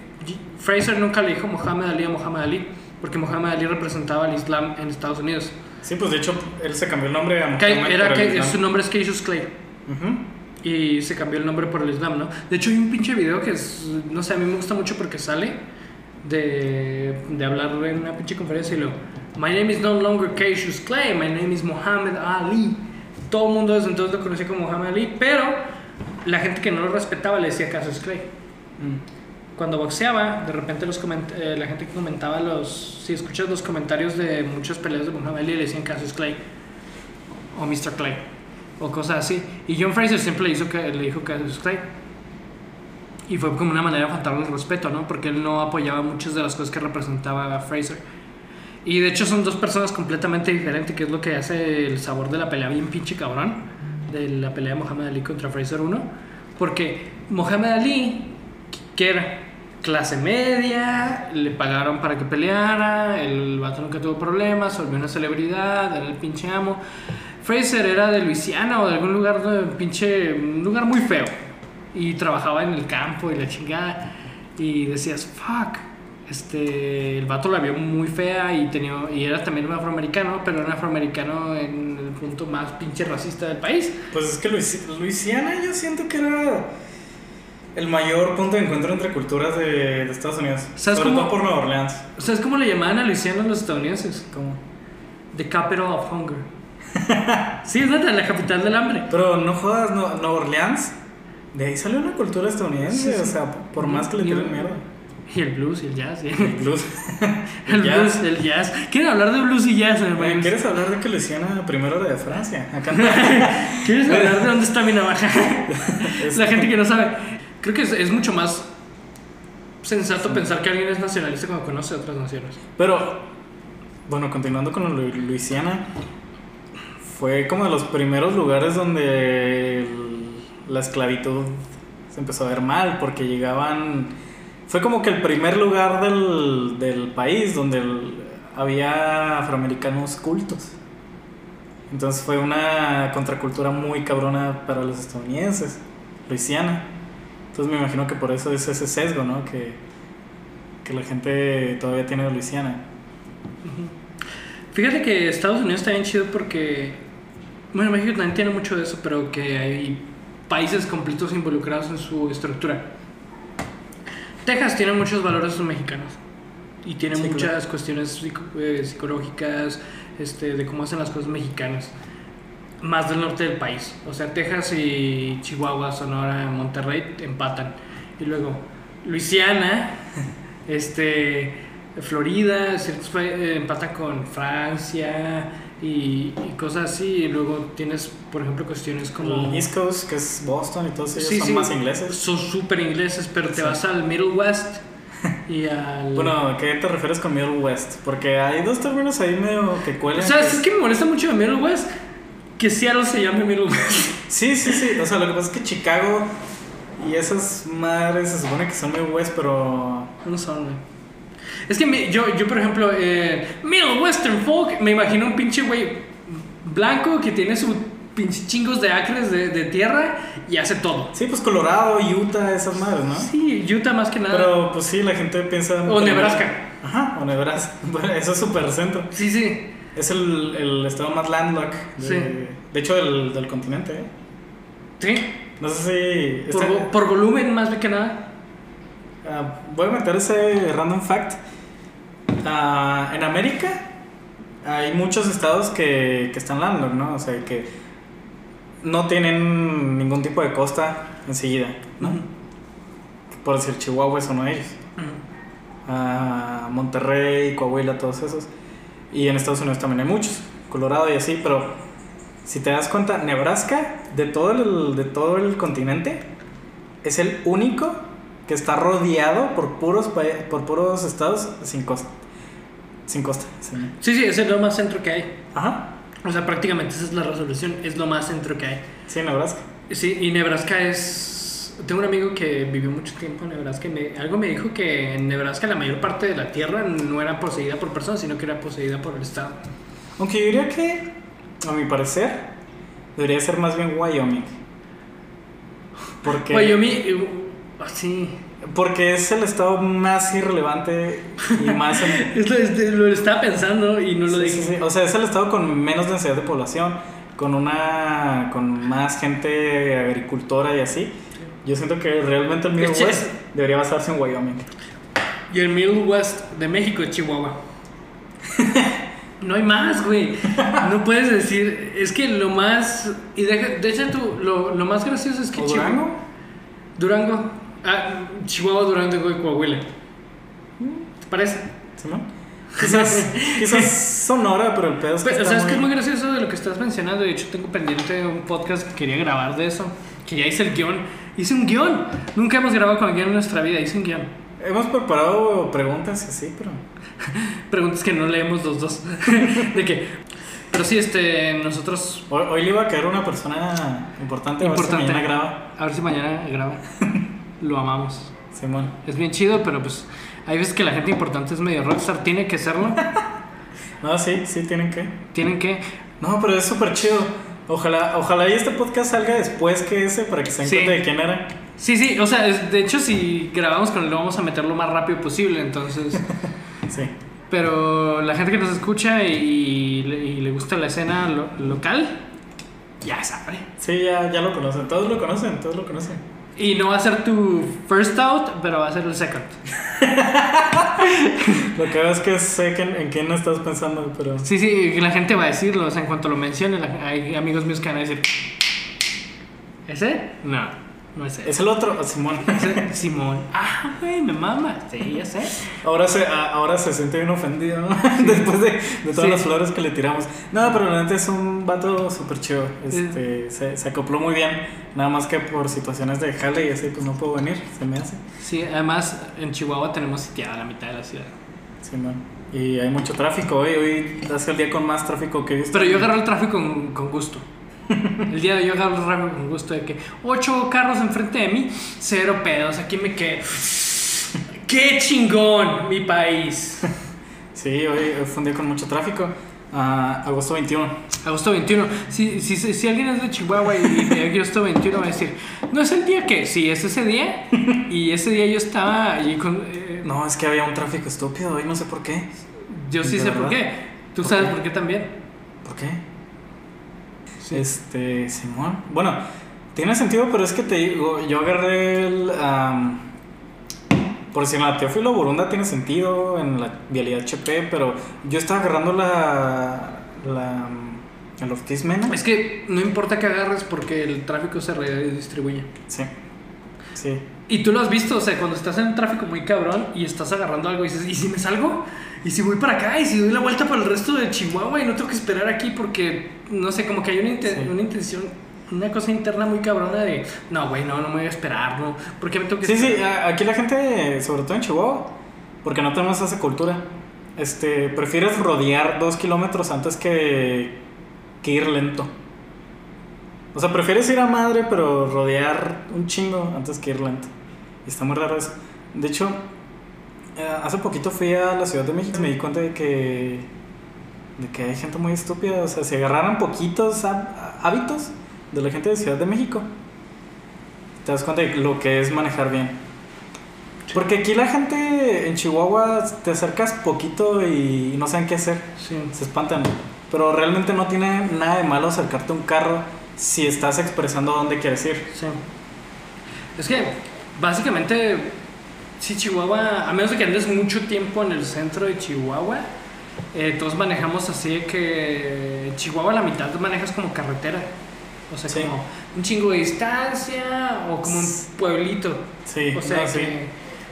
Fraser nunca le dijo Muhammad Ali a Muhammad Ali, porque Muhammad Ali representaba al Islam en Estados Unidos. Sí, pues de hecho él se cambió el nombre a Muhammad era que su nombre es Cassius Clay. Ujú. Y se cambió el nombre por el Islam, ¿no? De hecho, hay un pinche video que es, no sé, a mí me gusta mucho porque sale de, de hablar en una pinche conferencia y lo, My name is no longer Cassius Clay, my name is Muhammad Ali. Todo el mundo desde entonces lo conocía como Muhammad Ali, pero la gente que no lo respetaba le decía Cassius Clay. Mm. Cuando boxeaba, de repente los eh, la gente que comentaba los, si escuchas los comentarios de muchos peleas de Muhammad Ali le decían Cassius Clay o Mr. Clay o cosas así. Y John Fraser siempre le, hizo, que- le dijo Cassius Clay. Y fue como una manera de faltarle el respeto, ¿no? Porque él no apoyaba muchas de las cosas que representaba a Fraser. Y de hecho son dos personas completamente diferentes, que es lo que hace el sabor de la pelea bien pinche cabrón. De la pelea de Muhammad Ali contra Fraser 1. Porque Muhammad Ali, que era clase media, le pagaron para que peleara, el vato nunca tuvo problemas, volvió una celebridad, era el pinche amo. Fraser era de Luisiana o de algún lugar, de pinche, un lugar muy feo. Y trabajaba en el campo y la chingada. Y decías, fuck. Este, el vato la vio muy fea y, tenía, y era también un afroamericano, pero era un afroamericano en el punto más pinche racista del país. Pues es que Luis- Luisiana yo siento que era el mayor punto de encuentro entre culturas de, de Estados Unidos. ¿Sabes Sobre cómo? todo por Nueva Orleans. ¿Sabes cómo le llamaban a Luisiana los estadounidenses? Como... The capital of hunger. Sí, es neta, la capital del hambre. Pero no jodas, no- Nueva Orleans. De ahí salió una cultura estadounidense. Sí, sí. O sea, por más que le tiren mierda. Y el blues y el jazz. y- El blues. El, jazz. blues, el jazz. ¿Quieren hablar de blues y jazz, Oye, hermanos? ¿Quieres hablar de que Luisiana primero era de Francia? Acá ¿Quieres hablar de dónde está mi navaja? La gente que no sabe. Creo que es, es mucho más sensato pensar que alguien es nacionalista cuando conoce otras naciones. Pero, bueno, continuando con Lu- Luisiana, fue como de los primeros lugares donde la esclavitud se empezó a ver mal, porque llegaban... Fue como que el primer lugar del, del país donde había afroamericanos cultos. Entonces fue una contracultura muy cabrona para los estadounidenses, Luisiana. Entonces me imagino que por eso es ese sesgo, ¿no? Que, que la gente todavía tiene de Luisiana. Fíjate que Estados Unidos está bien chido porque. Bueno, México también tiene mucho de eso, pero que hay países completos involucrados en su estructura. Texas tiene muchos valores mexicanos y tiene Sí, muchas claro. cuestiones psico- eh, psicológicas este, de cómo hacen las cosas mexicanas. Más del norte del país. O sea, Texas y Chihuahua, Sonora, Monterrey empatan. Y luego Luisiana, este, Florida, ciertos eh, empatan con Francia y, y cosas así. Y luego tienes, por ejemplo, cuestiones como... El East Coast, que es Boston y todos ellos Sí, son sí, más ingleses. Son súper ingleses, pero te Sí. vas al Middle West y al... Bueno, ¿a qué te refieres con Middle West? Porque hay dos términos ahí medio que cuelan. o sea, que- es que me molesta mucho de Middle West que Seattle se llame Middle West. Sí, sí, sí. O sea, lo que pasa es que Chicago y esas madres se supone que son Middle West, pero. No son, güey. Es que me- yo, yo, por ejemplo, eh, Middle Western Folk, me imagino un pinche güey blanco que tiene su pinche chingos de acres de, de tierra y hace todo. Sí, pues Colorado, Utah, esas madres, ¿no? Sí, Utah más que nada. Pero pues sí, la gente piensa. O Nebraska. Ajá, o Nebraska. Bueno, eso es súper centro. Sí, sí. Es el, el estado más landlocked. De, Sí. de hecho, del, del continente, ¿eh? Sí. No sé si. Por, está- por volumen más que nada. Ah, voy a meter ese random fact. Ah, en América hay muchos estados que, que están landlocked, ¿no? O sea, que no tienen ningún tipo de costa enseguida, ¿no? Por decir, Chihuahua es uno de ellos. Ah, Monterrey, Coahuila, todos esos. Y en Estados Unidos también hay muchos. Colorado y así, pero si te das cuenta, Nebraska, de todo el, de todo el continente, es el único que está rodeado por puros, por puros estados sin costa. Sin costa. sí. Sí, sí, ese es lo más centro que hay. Ajá. O sea, prácticamente esa es la resolución, es lo más centro que hay. Sí, Nebraska. Sí, y Nebraska es... Tengo un amigo que vivió mucho tiempo en Nebraska y me- algo me dijo que en Nebraska la mayor parte de la tierra no era poseída por personas, sino que era poseída por el Estado. Aunque yo diría que, a mi parecer, debería ser más bien Wyoming. Porque, Wyoming, sí. porque es el estado más irrelevante y más... Es lo, es- lo estaba pensando y no lo Sí, dije. sí, sí. O sea, es el estado con menos densidad de población, con una con más gente agricultora y así. Yo siento que realmente el Middle West debería basarse en Wyoming. Y el Middle West de México es Chihuahua. No hay más, güey. No puedes decir. Es que lo más. Y de, de hecho, tú, lo, lo más gracioso es que ¿O Chihuahua- Durango? Durango. Ah, Chihuahua, Durango y Coahuila. ¿Te parece? ¿Simón? Quizás, quizás Sonora, pero el pedo es que Pero, ¿Sabes qué es muy gracioso de lo que estás mencionando? De hecho, tengo pendiente un podcast que quería grabar de eso. Que ya hice el guion. Hice un guion. Nunca hemos grabado con guion en nuestra vida. Hice un guion. Hemos preparado preguntas así, pero... Preguntas que no leemos los dos. de que. Pero sí, este, nosotros. Hoy, hoy le iba a caer una persona importante, Importante. a ver si mañana graba. A ver si mañana graba. Lo amamos. Simón. Es bien chido, pero pues. Hay veces que la gente importante es medio rockstar. Tiene que serlo. No, sí, sí, tienen que... Tienen que. No, pero es súper chido. Ojalá, ojalá y este podcast salga después que ese para que se den Sí. cuenta de quién era. Sí, sí, o sea, es- de hecho, si grabamos con él, lo vamos a meter lo más rápido posible. Entonces. Sí. Pero la gente que nos escucha y, le, y le gusta la escena lo- local, ya sabe. Sí, ya, ya lo conocen. Todos lo conocen, todos lo conocen. Y no va a ser tu first out, pero va a ser el second. Lo que veo es que sé que en, en quién estás pensando, pero... Sí, sí, la gente va a decirlo. O sea, en cuanto lo mencione, la- hay amigos míos que van a decir: ¿Ese? No. No es él. Es el otro, Simón. Es Simón. Ah, güey, me mama. Sí, ya sé. Ahora se, a- ahora se siente bien ofendido, ¿no? Después de, de todas Sí. las flores que le tiramos. No, pero neta es un vato súper chido. Este, se, se acopló muy bien. Nada más que por situaciones de jale y así, pues no puedo venir. Se me hace. Sí, además en Chihuahua tenemos sitiada la mitad de la ciudad. Simón. Y hay mucho tráfico hoy. Hoy ha sido el día con más tráfico que he visto. Pero yo agarro el tráfico con, con gusto. El día de hoy yo agarro tráfico con gusto de que ocho carros enfrente de mí, cero pedos, aquí me quedo. ¡Qué chingón, mi país! Sí, hoy, fue un día con mucho tráfico. Ah, agosto 21. Agosto 21. Si, si, si, si alguien es de Chihuahua y de agosto 21 va a decir, ¿no es el día que? Sí, es ese día. Y ese día yo estaba allí con... eh, No, es que había un tráfico estúpido hoy, no sé por qué. yo sí ¿de sé por verdad? qué. ¿Tú ¿Por sabes qué? por qué también? ¿Por qué? Este, Simón. Bueno, tiene sentido, pero es que te digo, yo agarré el. am, por si en la Teófilo Burunda tiene sentido, en la vialidad HP, pero yo estaba agarrando la. la. el Ortiz Mena. Es que no importa que agarres porque el tráfico se redistribuye. Sí. Sí. Y tú lo has visto, o sea, cuando estás en un tráfico muy cabrón y estás agarrando algo y dices, ¿y si me salgo? ¿Y si voy para acá? ¿Y si doy la vuelta para el resto de Chihuahua y no tengo que esperar aquí? Porque, no sé, como que hay una, inte- Sí. una intención, una cosa interna muy cabrona de, no, güey, no, no me voy a esperar, ¿no? ¿Por qué me tengo que Sí, sí, aquí la gente, sobre todo en Chihuahua, porque no tenemos esa cultura, este, prefieres rodear dos kilómetros antes que, que ir lento. O sea, prefieres ir a madre, pero rodear un chingo antes que ir lento. Y está muy raro eso. De hecho, eh, hace poquito fui a la Ciudad de México y me di cuenta de que, de que hay gente muy estúpida. O sea, si agarraran poquitos há- hábitos de la gente de Ciudad de México, te das cuenta de lo que es manejar bien. Porque aquí la gente en Chihuahua te acercas poquito y no saben qué hacer. Sí. Se espantan. Pero realmente no tiene nada de malo acercarte a un carro si estás expresando dónde quieres ir. Sí. Es que, básicamente, si Chihuahua, a menos de que andes mucho tiempo en el centro de Chihuahua, eh, todos manejamos así que en Chihuahua la mitad manejas como carretera. O sea, Sí. como un chingo de distancia o como un pueblito. Sí, O sea, no, sí.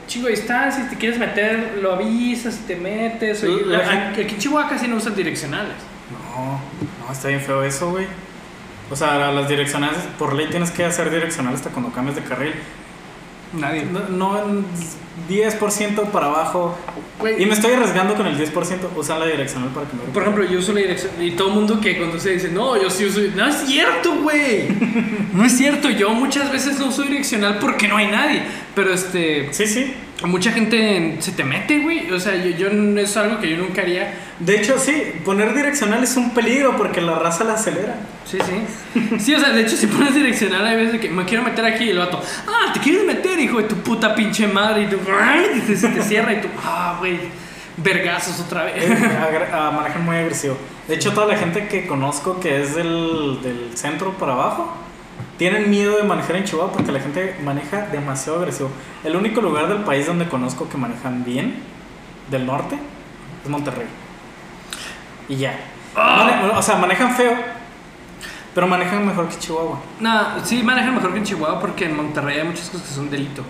chingo de distancia, si te quieres meter, lo avisas y te metes. o- La aquí, gente- aquí en Chihuahua casi no usan direccionales. No, no, está bien feo eso, güey. O sea, las direccionales, por ley tienes que hacer direccional hasta cuando cambies de carril. Nadie. No, no en 10% para abajo. Y me estoy arriesgando con el 10%. Usan la direccional para que me Por ejemplo, yo uso la dirección y todo el mundo que conduce dice, no, yo sí uso... No es cierto, güey. No es cierto, yo muchas veces no uso direccional porque no hay nadie. Pero este, Sí, sí. Mucha gente se te mete, güey. O sea, yo, yo es algo que yo nunca haría. De hecho, sí, poner direccional es un peligro porque la raza la acelera. Sí, sí. Sí, o sea, de hecho, si pones direccional, hay veces que me quiero meter aquí y el vato, ah, te quieres meter, hijo de tu puta pinche madre. Y tú, y te, se te cierra y tú, ah, güey, vergazos otra vez. Ah, manejan muy agresivo. De hecho, toda la gente que conozco que es del, del centro para abajo, tienen miedo de manejar en Chihuahua porque la gente maneja demasiado agresivo. El único lugar del país donde conozco que manejan bien, del norte, es Monterrey. Y ya. Mane- o sea, manejan feo, pero manejan mejor que Chihuahua. No, sí, manejan mejor que en Chihuahua porque en Monterrey hay muchas cosas que son delito.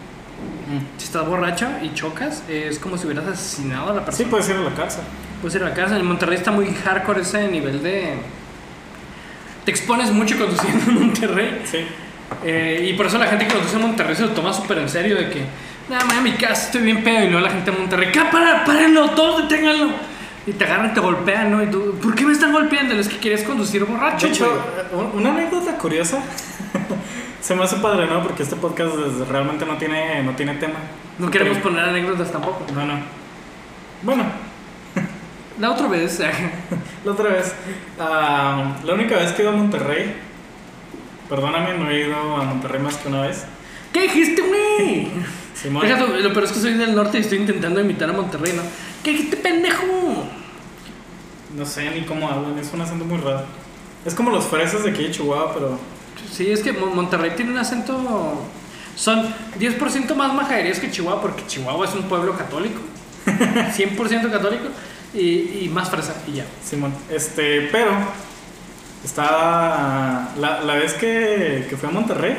Si estás borracho y chocas, es como si hubieras asesinado a la Sí, persona. puedes ir a la cárcel. Puedes ir a la casa. En Monterrey está muy hardcore ese nivel de. Te expones mucho conduciendo en Monterrey. Sí. Eh, y por eso la gente que conduce en Monterrey se lo toma súper en serio. De que, nada, me mi casa, estoy bien pedo. Y luego la gente de Monterrey, ¡cá, para, párenlo! ¡Todos deténganlo! Y te agarran, te golpean, ¿no? Y tú, ¿por qué me están golpeando? Es que quieres conducir borracho, De hecho, una anécdota curiosa. Se me hace padre, ¿no? Porque este podcast realmente no tiene, no tiene tema. No queremos poner anécdotas tampoco. No, no. Bueno, La otra vez, la otra vez. ah, la única vez que he ido a Monterrey. Perdóname, no he ido a Monterrey más que una vez. ¿qué dijiste, güey? Simón. Deja tú, lo peor es que soy del norte y estoy intentando imitar a Monterrey, ¿no? ¿Qué dijiste, pendejo? No sé ni cómo hablan, es un acento muy raro. Es como los fresas de aquí de Chihuahua, pero. Sí, es que Mon- Monterrey tiene un acento. Son 10% más majaderías que Chihuahua, porque Chihuahua es un pueblo católico. 100% católico. Y, y más fresa, y ya. Simón. Este, pero. Está. La, la vez que, que fui a Monterrey.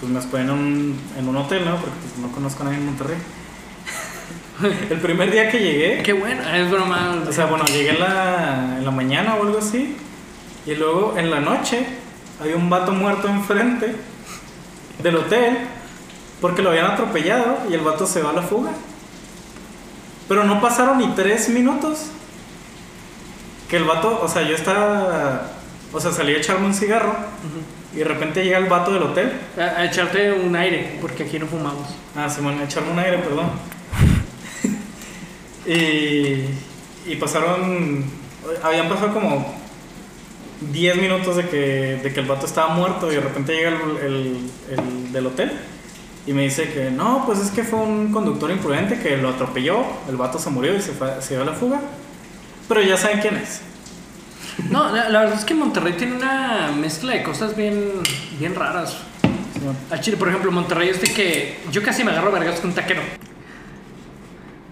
pues me hospedé en un, en un hotel, ¿no? Porque pues, no conozco a nadie en Monterrey. el primer día que llegué, Qué bueno, es broma. o sea, bueno, llegué en la, en la mañana o algo así. Y luego en la noche había un vato muerto enfrente del hotel porque lo habían atropellado y el vato se va a la fuga. Pero no pasaron ni tres minutos que el vato, o sea, yo estaba, o sea, salí a echarme un cigarro y de repente llega el vato del hotel. a, a echarte un aire, porque aquí no fumamos. Ah, Simón, a echarme un aire, perdón. y, y pasaron, habían pasado como 10 minutos de que, de que el vato estaba muerto y de repente llega el, el- el del hotel y me dice que no, pues es que fue un conductor imprudente que lo atropelló, el vato se murió y se, fue, se dio a la fuga. Pero ya saben quién es. No, la, la verdad es que Monterrey tiene una mezcla de cosas bien, bien raras. Al Chile, por ejemplo, Monterrey es de que yo casi me agarro a vergas con un taquero.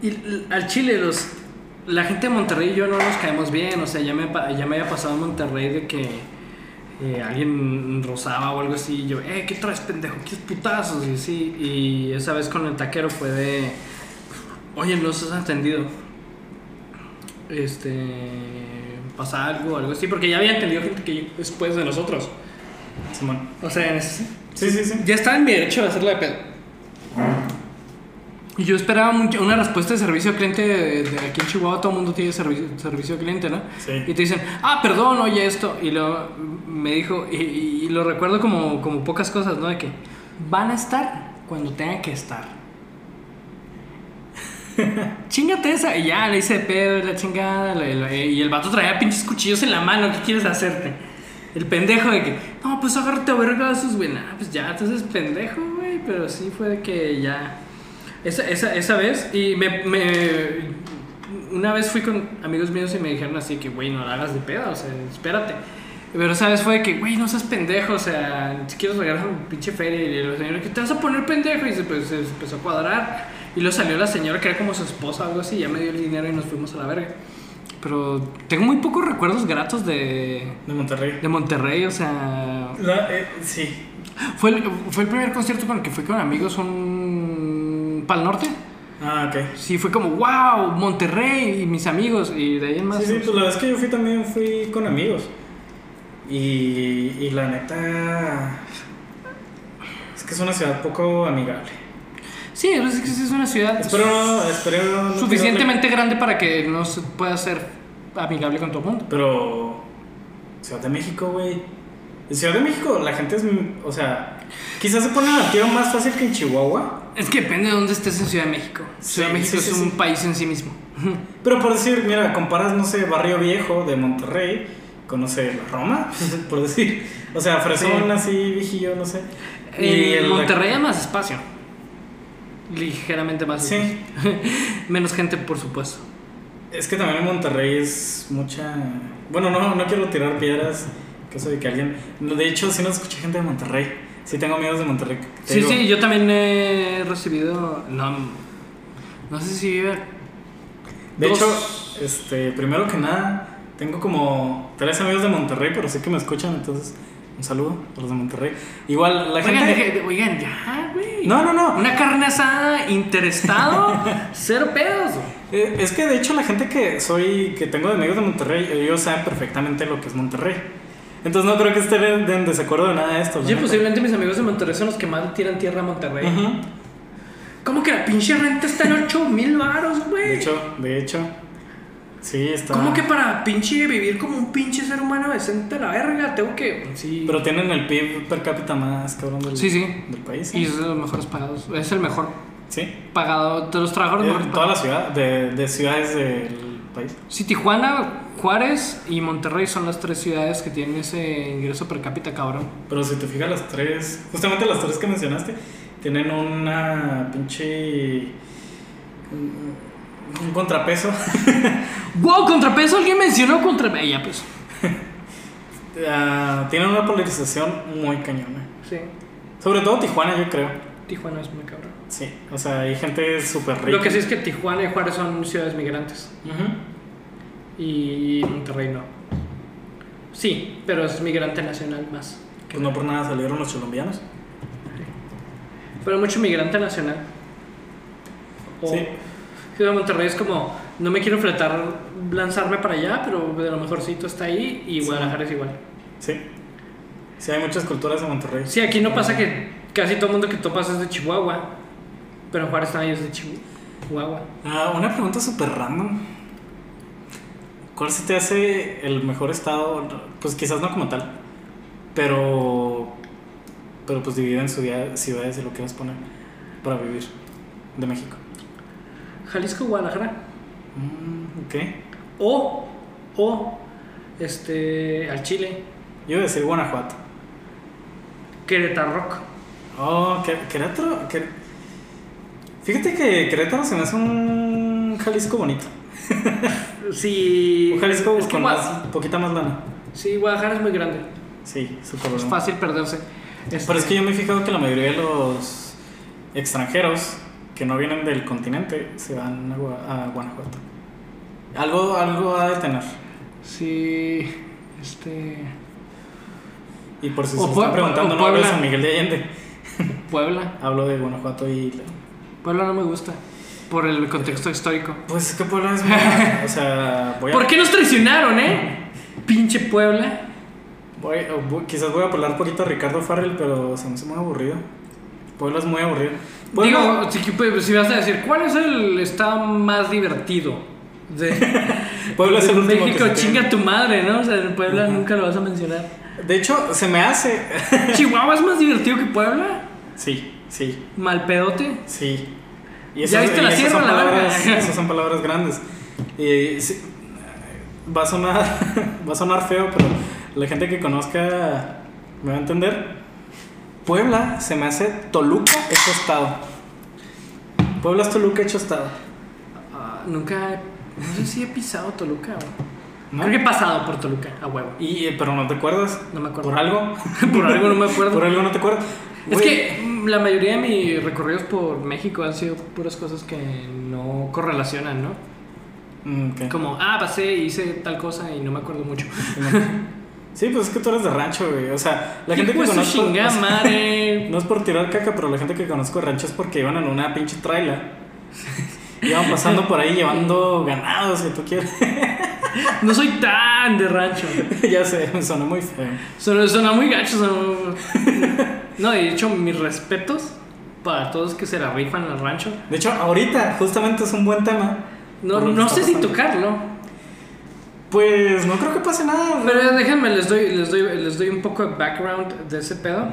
Y al Chile, los, la gente de Monterrey y yo no nos caemos bien. O sea, ya me, ya me había pasado en Monterrey de que eh, alguien rozaba o algo así. Y yo, eh, ¿qué traes, pendejo? ¿Qué putazos? Y así. Y esa vez con el taquero fue de, oye, no se has entendido. Este. Pasa algo, algo así. Porque ya había entendido gente que después de nosotros. Simón. O sea, en ese- Sí, sí, sí. ya estaba en mi derecho de hacerla de pedo. Y yo esperaba mucho, una respuesta de servicio al cliente de, de aquí en Chihuahua, todo el mundo tiene servicio, servicio al cliente, ¿no? Sí. Y te dicen, ah, perdón, oye esto. Y luego me dijo, y, y lo recuerdo como, como pocas cosas, ¿no? De que van a estar cuando tengan que estar. Chingate esa. Y ya le hice de pedo y la chingada. la- la- y el vato traía pinches cuchillos en la mano. ¿Qué quieres hacerte? El pendejo de que, no, pues agárrate a vergazos, güey. Nah, pues ya, entonces pendejo, güey. Pero sí fue de que ya. Esa, esa, esa vez. Y me, me- Una vez fui con amigos míos y me dijeron así que, güey, no la hagas de pedo, o sea, espérate. Pero esa vez fue de que, güey, no seas pendejo, o sea, si quieres regalar un pinche feria. Y el señor, que te vas a poner pendejo? Y se, pues, se empezó a cuadrar. Y luego salió la señora que era como su esposa o algo así. Ya me dio el dinero y nos fuimos a la verga. Pero tengo muy pocos recuerdos gratos de, De Monterrey. de Monterrey, o sea. La- eh, sí. Fue el, fue el primer concierto con el que fui con amigos, un. Pal Norte. Ah, ok. Sí, fue como, wow, Monterrey y mis amigos. Y de ahí en más. Sí, sí, pues la vez que yo fui también fui con amigos. Y, y la neta. Es que es una ciudad poco amigable. Sí, es que es una ciudad Espero no. Espero no suficientemente grande para que no se pueda ser amigable con todo el mundo. Pero. Ciudad de México, güey. En Ciudad de México la gente es. O sea. Quizás se pone a tiro más fácil que en Chihuahua. Es que depende de dónde estés en Ciudad de México. Ciudad de México sí, es sí, un país en sí mismo. Pero por decir, mira, comparas, no sé, Barrio Viejo de Monterrey con, no sé, la Roma, por decir. O sea, Fresón, Sí. así, viejillo, no sé. En el- Monterrey hay más espacio. Ligeramente más Sí. espacio. Menos gente, por supuesto. Es que también en Monterrey es mucha. Bueno, no, no quiero tirar piedras. Eso de que alguien. De hecho, sí nos escucha gente de Monterrey. Sí, tengo amigos de Monterrey. Te Sí, digo, sí, yo también he recibido. No, no sé si vive. De dos- hecho, este, primero que nada, tengo como tres amigos de Monterrey, pero sé que me escuchan, entonces un saludo a los de Monterrey. Igual, la Oigan, gente. deje- oigan, ya, güey. No, no, no. Una carne asada interestado, cero pedos. Eh, Es que de hecho la gente que soy, que tengo de amigos de Monterrey, ellos saben perfectamente lo que es Monterrey. Entonces no creo que estén en en desacuerdo de nada de esto. la Sí, posiblemente mis amigos de Monterrey son los que más tiran tierra a Monterrey. Ujú. ¿Cómo que la pinche renta está en 8 mil baros, güey? De hecho, de hecho. Sí, está. ¿Cómo que para pinche vivir como un pinche ser humano decente a la verga? Tengo que. Sí. Pero tienen el PIB per cápita más cabrón del, Sí, sí. del país. Y es de los mejores pagados. Es el mejor Sí. pagado de los trabajadores. Mejores toda la pagados. ciudad, de, de ciudades del país. Sí, Tijuana, Juárez y Monterrey son las tres ciudades que tienen ese ingreso per cápita cabrón. Pero si te fijas, las tres, justamente las tres que mencionaste, tienen una pinche. un- contrapeso. ¡Wow! Contrapeso, alguien mencionó contra. Ya, pues. Ah, tienen una polarización muy cañona. Sí. Sobre todo Tijuana, yo creo. Tijuana es muy cabrón. Sí, o sea, hay gente súper rica. Lo que sí es que Tijuana y Juárez son ciudades migrantes. Ujú. Y Monterrey no. Sí, pero es migrante nacional más. Pues no por nada salieron los colombianos. Pero mucho migrante nacional. O- Sí. Ciudad de Monterrey es como, no me quiero fletar, lanzarme para allá, pero de lo mejorcito está ahí y Sí. Guadalajara es igual. Sí. Sí, hay muchas culturas en Monterrey. Sí, aquí no pasa que casi todo el mundo que topas es de Chihuahua, pero Juárez también es de Chihuahua. Ah, una pregunta súper random. ¿Cuál se te hace el mejor estado? Pues quizás no como tal, pero. Pero pues dividido en ciudad- ciudades, si lo quieres poner, para vivir de México. Jalisco, Guadalajara. Mm, ok. O, o, este, al Chile, Yo iba a decir Guanajuato. Querétaro Rock. Oh, Quer- Querétaro. Quer- Fíjate que Querétaro se me hace un Jalisco bonito. Sí. Jalisco es que con Gua- más, poquita más lana. Sí, Guadalajara es muy grande. Sí, súper Es bueno. fácil perderse. Este, Pero es que yo me he fijado que la mayoría de los extranjeros que no vienen del continente se van a, Gua- a Guanajuato. Algo, algo ha de tener. Sí. Este. Y por si O se están preguntando, no hablo de. San Miguel de Allende. Puebla. Hablo de Guanajuato y. Puebla no me gusta. Por el contexto histórico. Pues es que Puebla es o sea, voy a. ¿Por qué nos traicionaron, eh? Pinche Puebla. voy- voy- quizás voy a hablar un poquito a Ricardo Farrell, pero se me hace muy aburrido. Puebla es muy aburrido. Puebla- Digo, si, pues, si vas a decir, ¿cuál es el estado más divertido? De, Puebla es de el que México, se chinga tu madre, ¿no? O sea, en Puebla nunca lo vas a mencionar. De hecho, se me hace. ¿Chihuahua es más divertido que Puebla? sí, sí. ¿Mal pedote? Sí. Y Ya viste la esas sierra, la palabras, esas son palabras grandes. Y sí, va a sonar va a sonar feo, pero la gente que conozca me va a entender. Puebla se me hace Toluca hecho estado. Puebla es Toluca hecho estado. Ah, nunca. No sé si he pisado Toluca. ¿no? Creo que he pasado por Toluca, a huevo. Y, eh, pero no te acuerdas. No me acuerdo. ¿Por algo? Por algo no me acuerdo. Por algo no te acuerdas. Es que la mayoría de mis recorridos por México han sido puras cosas que no correlacionan, ¿no? Mm. Como, ah, pasé y hice tal cosa y no me acuerdo mucho. Sí, pues es que tú eres de rancho, güey. O sea, la gente que conozco. chingada o sea, madre. No es por tirar caca, pero la gente que conozco de rancho es porque iban en una pinche trailer. Iban pasando por ahí llevando ganados que tú quieres. No soy tan de rancho. ya sé, me sonó muy feo. Suena, suena muy gacho. suena- No, de hecho, mis respetos para todos que se la rifan al rancho. De hecho, ahorita justamente es un buen tema. No, no sé si tocarlo. Pues no creo que pase nada. Pero déjenme, les doy, les, doy, les doy un poco de background de ese pedo.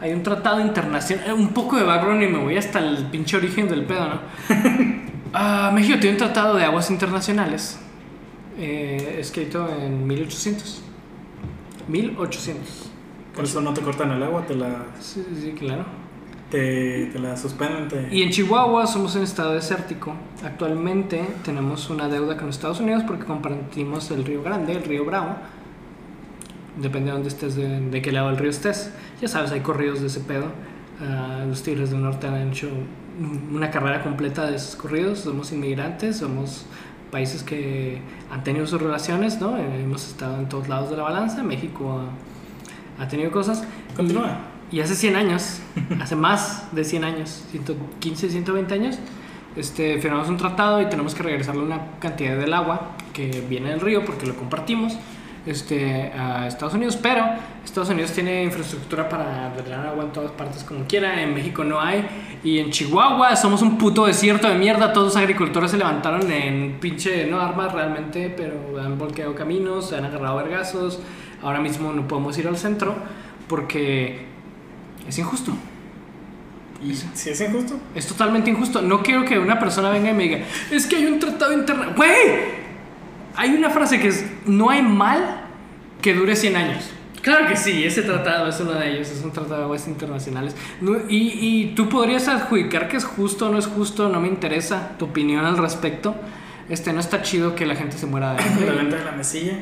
Hay un tratado internacional, eh, un poco de background y me voy hasta el pinche origen del pedo, ¿no? Ah, México tiene un tratado de aguas internacionales eh, escrito en 1800. 1800. Por eso no te cortan el agua, te la, Sí, sí, claro. te, te la suspenden. Te... Y en Chihuahua somos un estado desértico. Actualmente tenemos una deuda con Estados Unidos porque compartimos el río Grande, el río Bravo. Depende de dónde estés, de, de qué lado del río estés. Ya sabes, hay corridos de ese pedo. Ah, los Tigres del Norte han hecho una carrera completa de esos corridos. Somos inmigrantes, somos países que han tenido sus relaciones, ¿no? Hemos estado en todos lados de la balanza. México ha, tenido cosas. Continúa. Y hace 100 años, hace más de 100 años, 115, 120 años, este, firmamos un tratado y tenemos que regresarle una cantidad del agua que viene del río porque lo compartimos este, a Estados Unidos. Pero Estados Unidos tiene infraestructura para drenar agua en todas partes como quiera. En México no hay. Y en Chihuahua somos un puto desierto de mierda. Todos los agricultores se levantaron en pinche, no armas realmente, pero han volqueado caminos, se han agarrado vergazos. Ahora mismo no podemos ir al centro porque es injusto. ¿Y si es injusto? Es totalmente injusto. No quiero que una persona venga y me diga, es que hay un tratado internacional. ¡Güey! Hay una frase que es, no hay mal que dure 100 años. Claro que sí, ese tratado es uno de ellos, es un tratado de aguas internacionales. No, y, y tú podrías adjudicar que es justo o no es justo, no me interesa tu opinión al respecto. Este, no está chido que la gente se muera de hambre. La venta de la mesilla.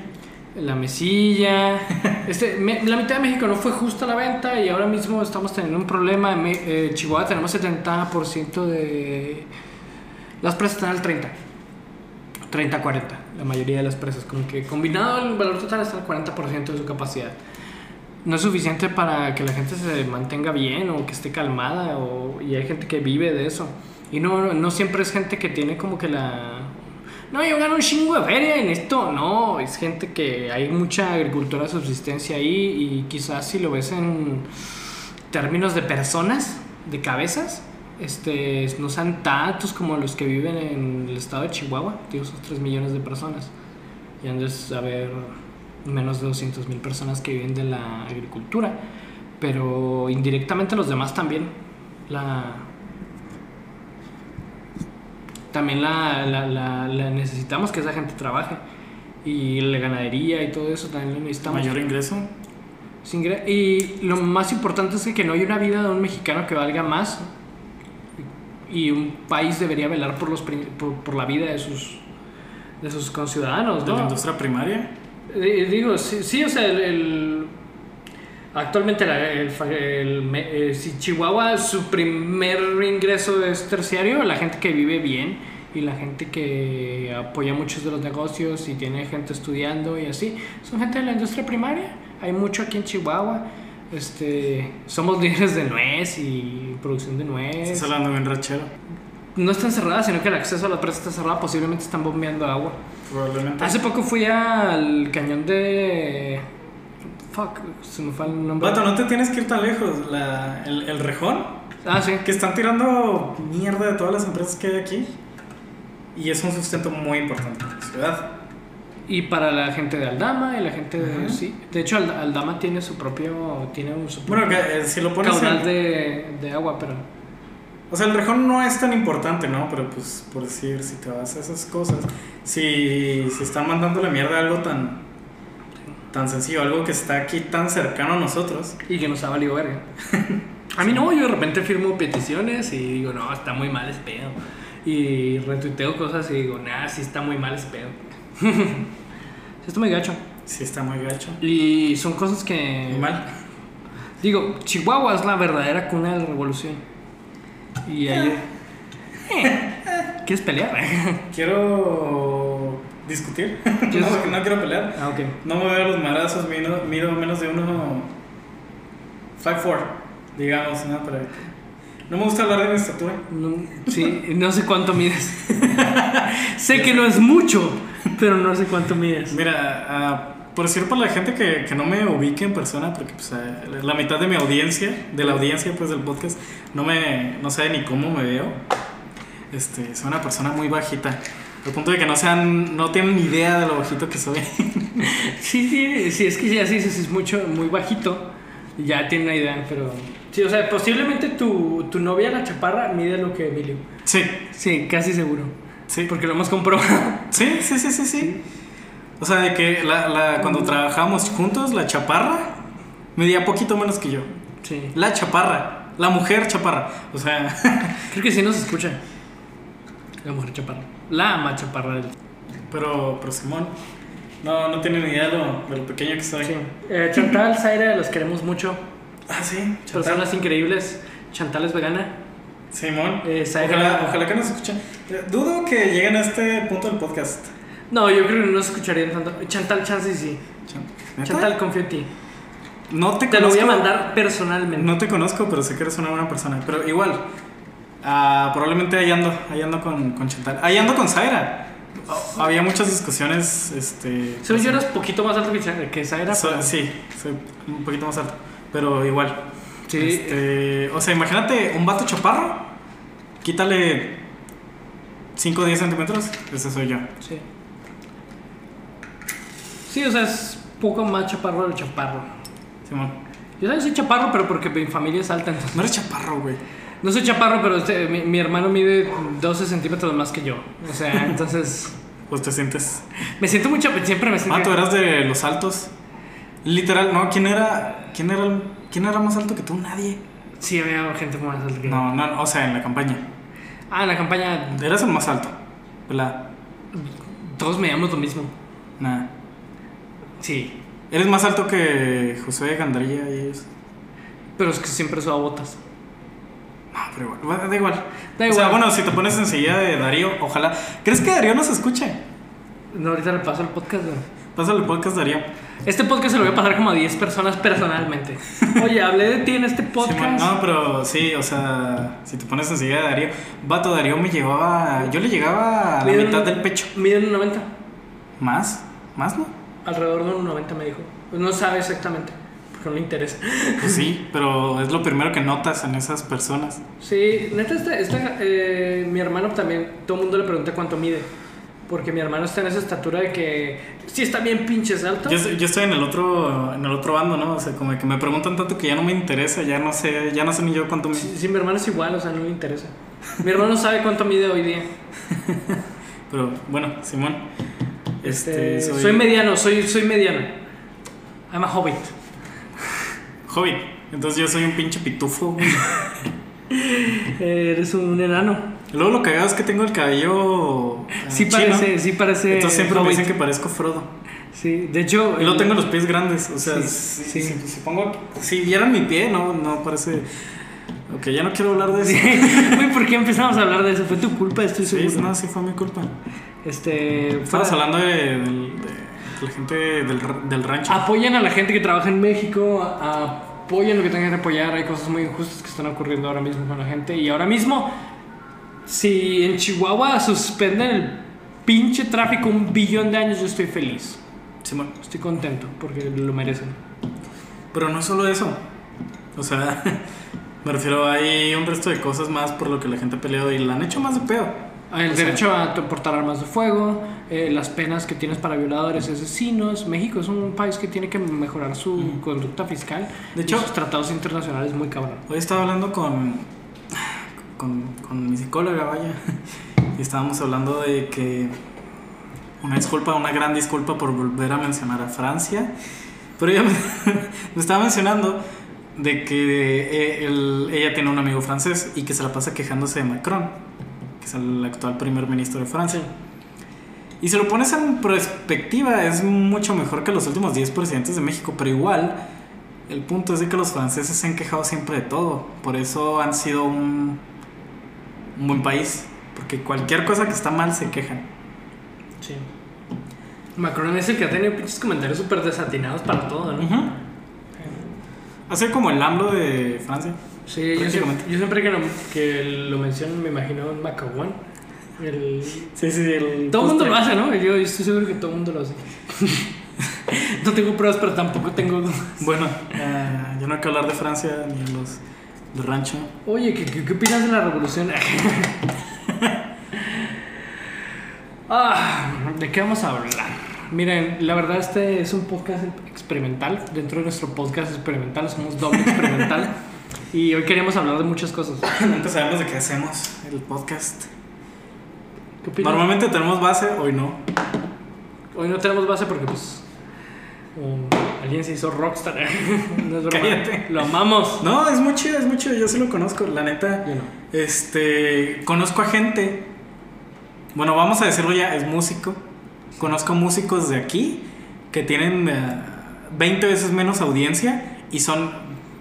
La mesilla. Este, me- la mitad de México no fue justo la venta y ahora mismo estamos teniendo un problema. En eh, Chihuahua tenemos 70% de. Las presas están al 30. 30, 40. La mayoría de las presas. Como que combinado el valor total está al 40% de su capacidad. no es suficiente para que la gente se mantenga bien o que esté calmada o, y hay gente que vive de eso. Y no, no siempre es gente que tiene como que la... No, yo gano un chingo de feria en esto. No, es gente que hay mucha agricultura de subsistencia ahí y quizás si lo ves en términos de personas, de cabezas, este, no sean tantos como los que viven en el estado de Chihuahua, digo, esos 3 millones de personas. Y antes a ver menos de 200 mil personas que viven de la agricultura, pero indirectamente los demás también. La, también la, la, la, la necesitamos que esa gente trabaje. Y la ganadería y todo eso también lo necesitamos. Mayor ingreso. Y lo más importante es que no hay una vida de un mexicano que valga más. Y un país debería velar por, los, por, por la vida de sus, de sus conciudadanos, De la industria primaria. Eh, Digo, sí, sí, o sea, el, el- actualmente la- el, el me- eh, si Chihuahua su primer ingreso es terciario, la gente que vive bien y la gente que apoya muchos de los negocios y tiene gente estudiando y así, son gente de la industria primaria. Hay mucho aquí en Chihuahua. Este, somos líderes de nuez y producción de nuez. Estás hablando bien rachero. No están cerradas, sino que el acceso a la presa está cerrado. Posiblemente están bombeando agua. Probablemente. Hace poco fui al cañón de. Fuck, se me fue el nombre. Vato, no te tienes que ir tan lejos. La, el, el rejón, Ah, sí. que están tirando mierda de todas las empresas que hay aquí. Y es un sustento muy importante en la ciudad. Y para la gente de Aldama y la gente de. Ajá. Sí. De hecho, Ald- Aldama tiene su propio. Tiene su Bueno, propio que, eh, si lo pones caudal en- de, de agua, pero. O sea, el rejón no es tan importante, ¿no? Pero pues, por decir, si te vas a esas cosas, si, si están mandando la mierda a algo tan, tan sencillo, algo que está aquí tan cercano a nosotros, Y que nos ha valido verga. A mí no, yo de repente firmo peticiones y digo, no, está muy mal ese pedo. Y retuiteo cosas y digo, nah, sí está muy mal ese pedo. sí está muy gacho. sí está muy gacho. Y son cosas que. Muy mal. Digo, Chihuahua es la verdadera cuna de la revolución. Y ahí. ¿Quieres pelear? Quiero discutir. ¿Quieres no, quiero pelear. ah. No me veo los marazos, mido, mido menos de uno. 5'4, digamos, ¿no? Pero no me gusta hablar de mi estatura. No, sí, no sé cuánto mides. sé que no es mucho, pero no sé cuánto mides. Mira, ah, por decir para la gente que, que no me ubique en persona, porque pues, ah, la mitad de mi audiencia, de la audiencia pues del podcast, no me no sabe ni cómo me veo. Este, soy una persona muy bajita. Al punto de que no sean, no tienen ni idea de lo bajito que soy. Sí, sí, sí, es que ya sí, sí, es mucho, muy bajito. Ya tiene una idea, pero. Sí, o sea, posiblemente tu, tu novia, la chaparra, mide lo que Emilio. sí, Sí, casi seguro. sí. Porque lo hemos comprobado. Sí, sí, sí, sí, sí. O sea, de que la, la- cuando trabajábamos juntos, la chaparra medía poquito menos que yo. Sí. La chaparra, la mujer chaparra. O sea, Creo que sí nos escucha. La mujer chaparra. La más chaparra del. pero, pero Simón, no, no tiene ni idea de lo, de lo pequeño que soy. Sí. Eh, Chantal, Zaire, los queremos mucho. Ah, sí, Chantal. Personas increíbles. Chantal es vegana. Simón, Eh, Zaira- ojalá, ojalá que nos escuchen. Eh, Dudo que lleguen a este punto del podcast. No, yo creo que no nos escucharían tanto. Chantal, chance sí. Chan- ¿Neta? Chantal, confío en ti. no te, Te lo voy a mandar personalmente. No te conozco, pero sé que eres una buena persona. Pero igual, ah, probablemente ahí ando, ahí ando con, con Chantal. Ahí ando con Zaira. Oh, Había muchas discusiones. Este, Según yo pues, eras poquito más alto que, Zaira. pero- sí, soy un poquito más alto. Pero igual. Sí. Este, o sea, imagínate un vato chaparro. Quítale 5 o 10 centímetros. Ese soy yo. Sí. Sí, o sea, es poco más chaparro del chaparro. Simón. Yo también soy chaparro, pero porque mi familia es alta. Entonces. No eres chaparro, güey. No soy chaparro, pero este, mi, mi hermano mide 12 centímetros más que yo. O sea, entonces. Pues te sientes. Me siento mucho. Siempre me siento. Ah, tú eras de los altos. Literal, no, ¿quién era? ¿Quién era, ¿quién era más alto que tú? Nadie. Sí, había gente más alta que yo. No, no, o sea, en la campaña. Ah, en la campaña Eras el más alto. ¿Verdad? todos medíamos lo mismo. Nada. Sí. Eres más alto que José Gandarilla y ellos. Pero es que siempre usaba botas. No, pero igual. bueno, Da igual. Da O sea, bueno, si te pones enseguida de Darío, ojalá. ¿Crees que Darío nos escuche? No, ahorita le paso el podcast, güey. Pásale el podcast, Darío. Este podcast se lo voy a pasar como a 10 personas personalmente. Oye, hablé de ti en este Sí, podcast. no, pero sí, o sea, si te pones enseguida de Darío. Vato, Darío me llevaba. Yo le llegaba a la mitad un- del pecho. Mide un 90. ¿Más? ¿Más no? Alrededor de un 90 me dijo. No sabe exactamente. Le interesa. Pues sí, pero es lo primero que notas en esas personas. Sí, neta, esta, esta, eh, mi hermano también, todo el mundo le pregunta cuánto mide. Porque mi hermano está en esa estatura de que sí está bien pinches alto. Yo, yo estoy en el otro en el otro bando, ¿no? O sea, como que me preguntan tanto que ya no me interesa, ya no sé, ya no sé ni yo cuánto me... Sí, sí, mi hermano es igual, o sea, no le interesa. Mi hermano sabe cuánto mide hoy día. Pero bueno, Simón. Este, Este, soy, soy... mediano, soy, soy mediano. I'm a hobbit. Hobbit. Entonces yo soy un pinche pitufo. Eres un enano. Luego lo cagado es que tengo el cabello. eh, Sí chino. parece, sí parece. Entonces siempre me dicen que parezco Frodo. Sí, de hecho. Y luego el- tengo los pies grandes. O sea, Sí, si, sí. si- si pongo. Si vieran mi pie, no, no parece. Ok, ya no quiero hablar de eso. Güey, ¿por qué empezamos a hablar de eso? Fue tu culpa, estoy Sí, seguro. no, sí fue mi culpa. Este. Estamos hablando de, del- de la gente del, del rancho. Apoyan a la gente que trabaja en México, a- apoyan lo que tengan que apoyar. Hay cosas muy injustas que están ocurriendo ahora mismo con la gente. Y ahora mismo, si en Chihuahua suspenden el pinche tráfico un billón de años, yo estoy feliz. Simón. Estoy contento porque lo merecen. Pero no es solo eso. O sea, me refiero, hay un resto de cosas más por lo que la gente ha peleado y la han hecho más de pedo. El O sea- derecho a portar armas de fuego, eh, las penas que tienes para violadores y asesinos. México es un país que tiene que mejorar su conducta fiscal. De hecho- sus tratados internacionales muy cabrón. Hoy estaba hablando con, con, con mi psicóloga, vaya, y estábamos hablando de que una disculpa, una gran disculpa por volver a mencionar a Francia, pero ella me, me estaba mencionando de que eh, él- ella tiene un amigo francés y que se la pasa quejándose de Macron, que es el actual primer ministro de Francia. Y si lo pones en perspectiva, es mucho mejor que los últimos 10 presidentes de México, pero igual, el punto es de que los franceses se han quejado siempre de todo. Por eso han sido un, un buen país, porque cualquier cosa que está mal se quejan. Sí. Macron es el que ha tenido pinches comentarios súper desatinados para todo, ¿no? Así como el AMLO de Francia. Sí, yo siempre, Prácticamente. yo siempre que, lo, que lo menciono me imagino un macahuán. El... Sí, sí, el. Todo el mundo lo hace, ¿no? Yo estoy seguro que todo el mundo lo hace. no tengo pruebas, pero tampoco tengo dudas. Bueno, eh, yo no hay que hablar de Francia ni de los de rancho. Oye, ¿qué, qué, qué opinas de la revolución? ah, ¿De qué vamos a hablar? Miren, la verdad este es un podcast experimental. Dentro de nuestro podcast experimental somos doble experimental. y hoy queríamos hablar de muchas cosas. Nunca sabemos de qué hacemos el podcast. ¿Qué opinas? Normalmente tenemos base, hoy no. Hoy no tenemos base porque pues... um, alguien se hizo rockstar. no es. Cállate. Lo amamos. No, es muy chido, es muy chido. Yo sí lo conozco, la neta. Yo no. Este, conozco a gente. Bueno, vamos a decirlo ya, es músico. Conozco músicos de aquí que tienen eh, 20 veces menos audiencia y son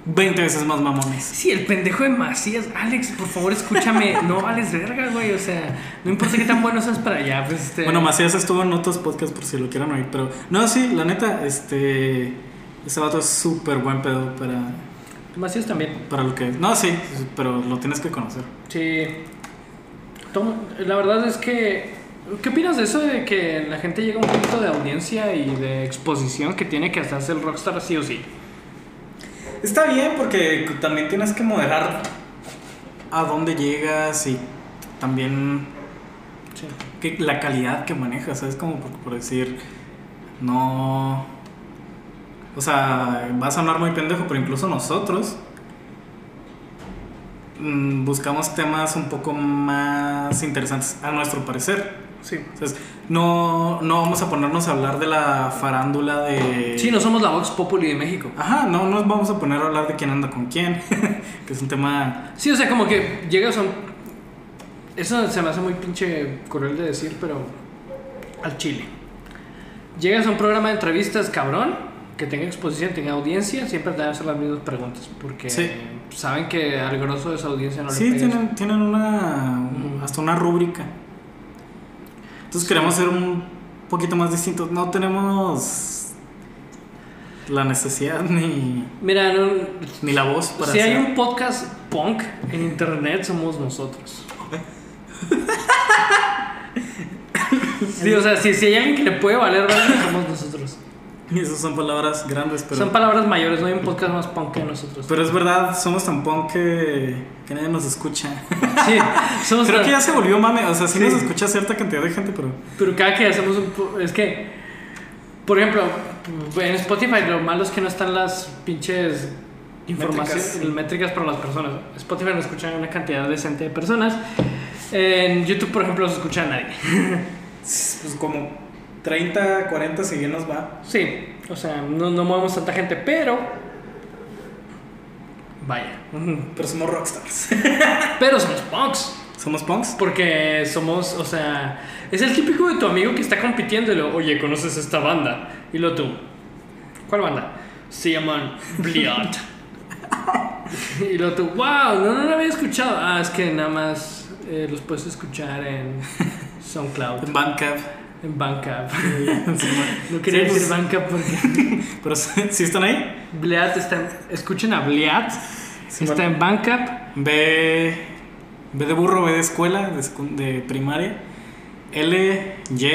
20 veces más mamones. Sí, el pendejo de Macías. Alex, por favor, escúchame. No vales verga, güey. O sea, no importa qué tan bueno seas para allá. Pues este. Bueno, Macías estuvo en otros podcasts por si lo quieran oír, pero no, sí, la neta, este, ese vato es súper buen pedo para, Macías también. para lo que es. No, sí, pero lo tienes que conocer. Sí. Tom- la verdad es que. ¿Qué opinas de eso de que la gente llega a un punto de audiencia y de exposición que tiene que hacerse el rockstar sí o sí? Está bien porque también tienes que moderar a dónde llegas y también Sí. que la calidad que manejas, ¿sabes? Como por, por decir, no... O sea, va a sonar muy pendejo, pero incluso nosotros mm, buscamos temas un poco más interesantes a nuestro parecer. Sí. Entonces, no, no vamos a ponernos a hablar de la farándula de... Sí, no somos la Vox Populi de México. Ajá, no nos vamos a poner a hablar de quién anda con quién, que es un tema... Sí, o sea, como que llegas a un... Eso se me hace muy pinche cruel de decir, pero al chile. Llegas a un programa de entrevistas cabrón, que tenga exposición, tenga audiencia, siempre te van a hacer las mismas preguntas, porque Sí. saben que al grosso de esa audiencia no le Sí, tienen, tienen una... Hasta una rúbrica. Entonces queremos hacer un poquito más distinto. No tenemos la necesidad ni, Mira, no, ni la voz para si hay un podcast punk en internet, somos nosotros. Sí, o sea, si, si hay alguien que le puede valer, somos nosotros. Y esas son palabras grandes, pero. Son palabras mayores, no hay un podcast más punk que nosotros. Pero es verdad, somos tan punk que, que nadie nos escucha. Sí, somos Creo que ya se volvió mame, o sea, sí, Sí. nos escucha cierta cantidad de gente, pero. Pero cada que hacemos un... Es que, por ejemplo, en Spotify lo malo es que no están las pinches informaciones, métricas para las personas. Spotify no escucha una cantidad decente de personas. En YouTube, por ejemplo, no se escucha a nadie. Pues como 30, 40, si bien nos va. Sí, o sea, no, no movemos tanta gente, pero... Vaya. Pero somos rockstars. Pero somos punks. ¿Somos punks? Porque somos, o sea, es el típico de tu amigo que está compitiendo y lo, oye, ¿conoces esta banda? Y lo tú, ¿cuál banda? Se llaman Bliot. y lo tú, wow, no, no lo había escuchado. Ah, es que nada más eh, los puedes escuchar en SoundCloud, En Bandcamp. En Bandcamp. Sí, No quería Sí, decir pues, porque Pero si están ahí, Bliat está, en- escuchen a Bliat, Sí, está bueno. en Bandcamp. ve, ve de burro, ve de escuela, de, de primaria. L, Y,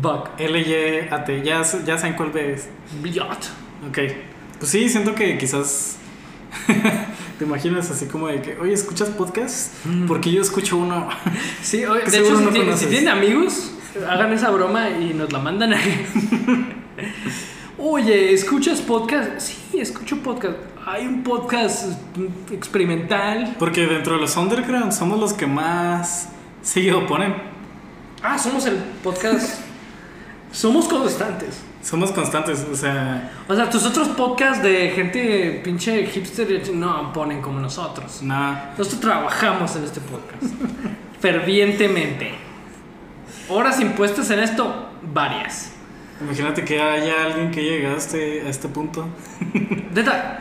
Buck. L, Y, A, T. Ya, ya saben cuál ves. Bliot. Ok. Pues sí, siento que quizás. Te imaginas así como de que, oye, ¿escuchas podcast? Porque yo escucho uno. Sí, oye, de hecho, si, no conoces. si tienen amigos, hagan esa broma y nos la mandan. Oye, ¿escuchas podcast? Sí, escucho podcast. Hay un podcast experimental. Porque dentro de los underground somos los que más seguido ponen. Ah, somos el podcast. Somos constantes. Somos constantes, o sea, O sea, tus otros podcasts de gente pinche hipster no ponen como nosotros. nada. Nosotros trabajamos en este podcast. Fervientemente. Horas impuestas en esto, varias. Imagínate que haya alguien que llegue a este, a este punto. Neta,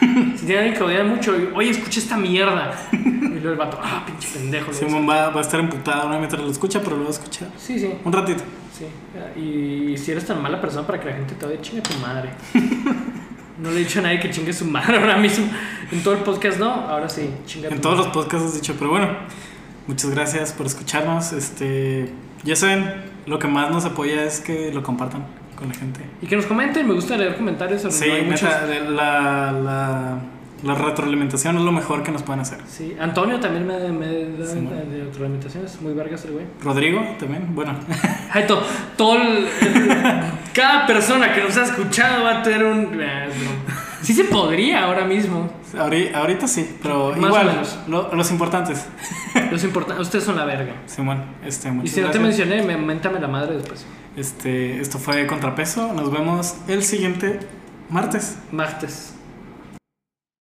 si tienen alguien que odian mucho, oye, escucha esta mierda. Y luego el vato, ah, pinche pendejo. Simón va, va a estar emputado ahora mientras lo escucha, pero lo va a escuchar. Sí, sí, Un ratito. sí. Y si eres tan mala persona para que la gente te odie, chinga tu madre. No le he dicho a nadie que chingue su madre ahora mismo. En todo el podcast no, ahora sí, chinga En tu todos los podcasts has dicho, pero bueno, muchas gracias por escucharnos. Este, ya saben, lo que más nos apoya es que lo compartan con la gente. Y que nos comenten, me gusta leer comentarios. no Sí, neta, la, la, la retroalimentación es lo mejor que nos pueden hacer. Sí, Antonio también me, me da Sí, de, man. de retroalimentaciones, muy vergas el güey. Rodrigo también, bueno. Ay, to- todo el- el- cada persona que nos ha escuchado va a tener un. eh, es. Sí se podría ahora mismo. Ahori- Ahorita sí, pero Más o igual, menos. lo- los importantes. Los importa- ustedes son la verga. Simón, este, Y muchas si no te mencioné, me, méntame la madre después. Este, esto fue Contrapeso. Nos vemos el siguiente martes. Martes.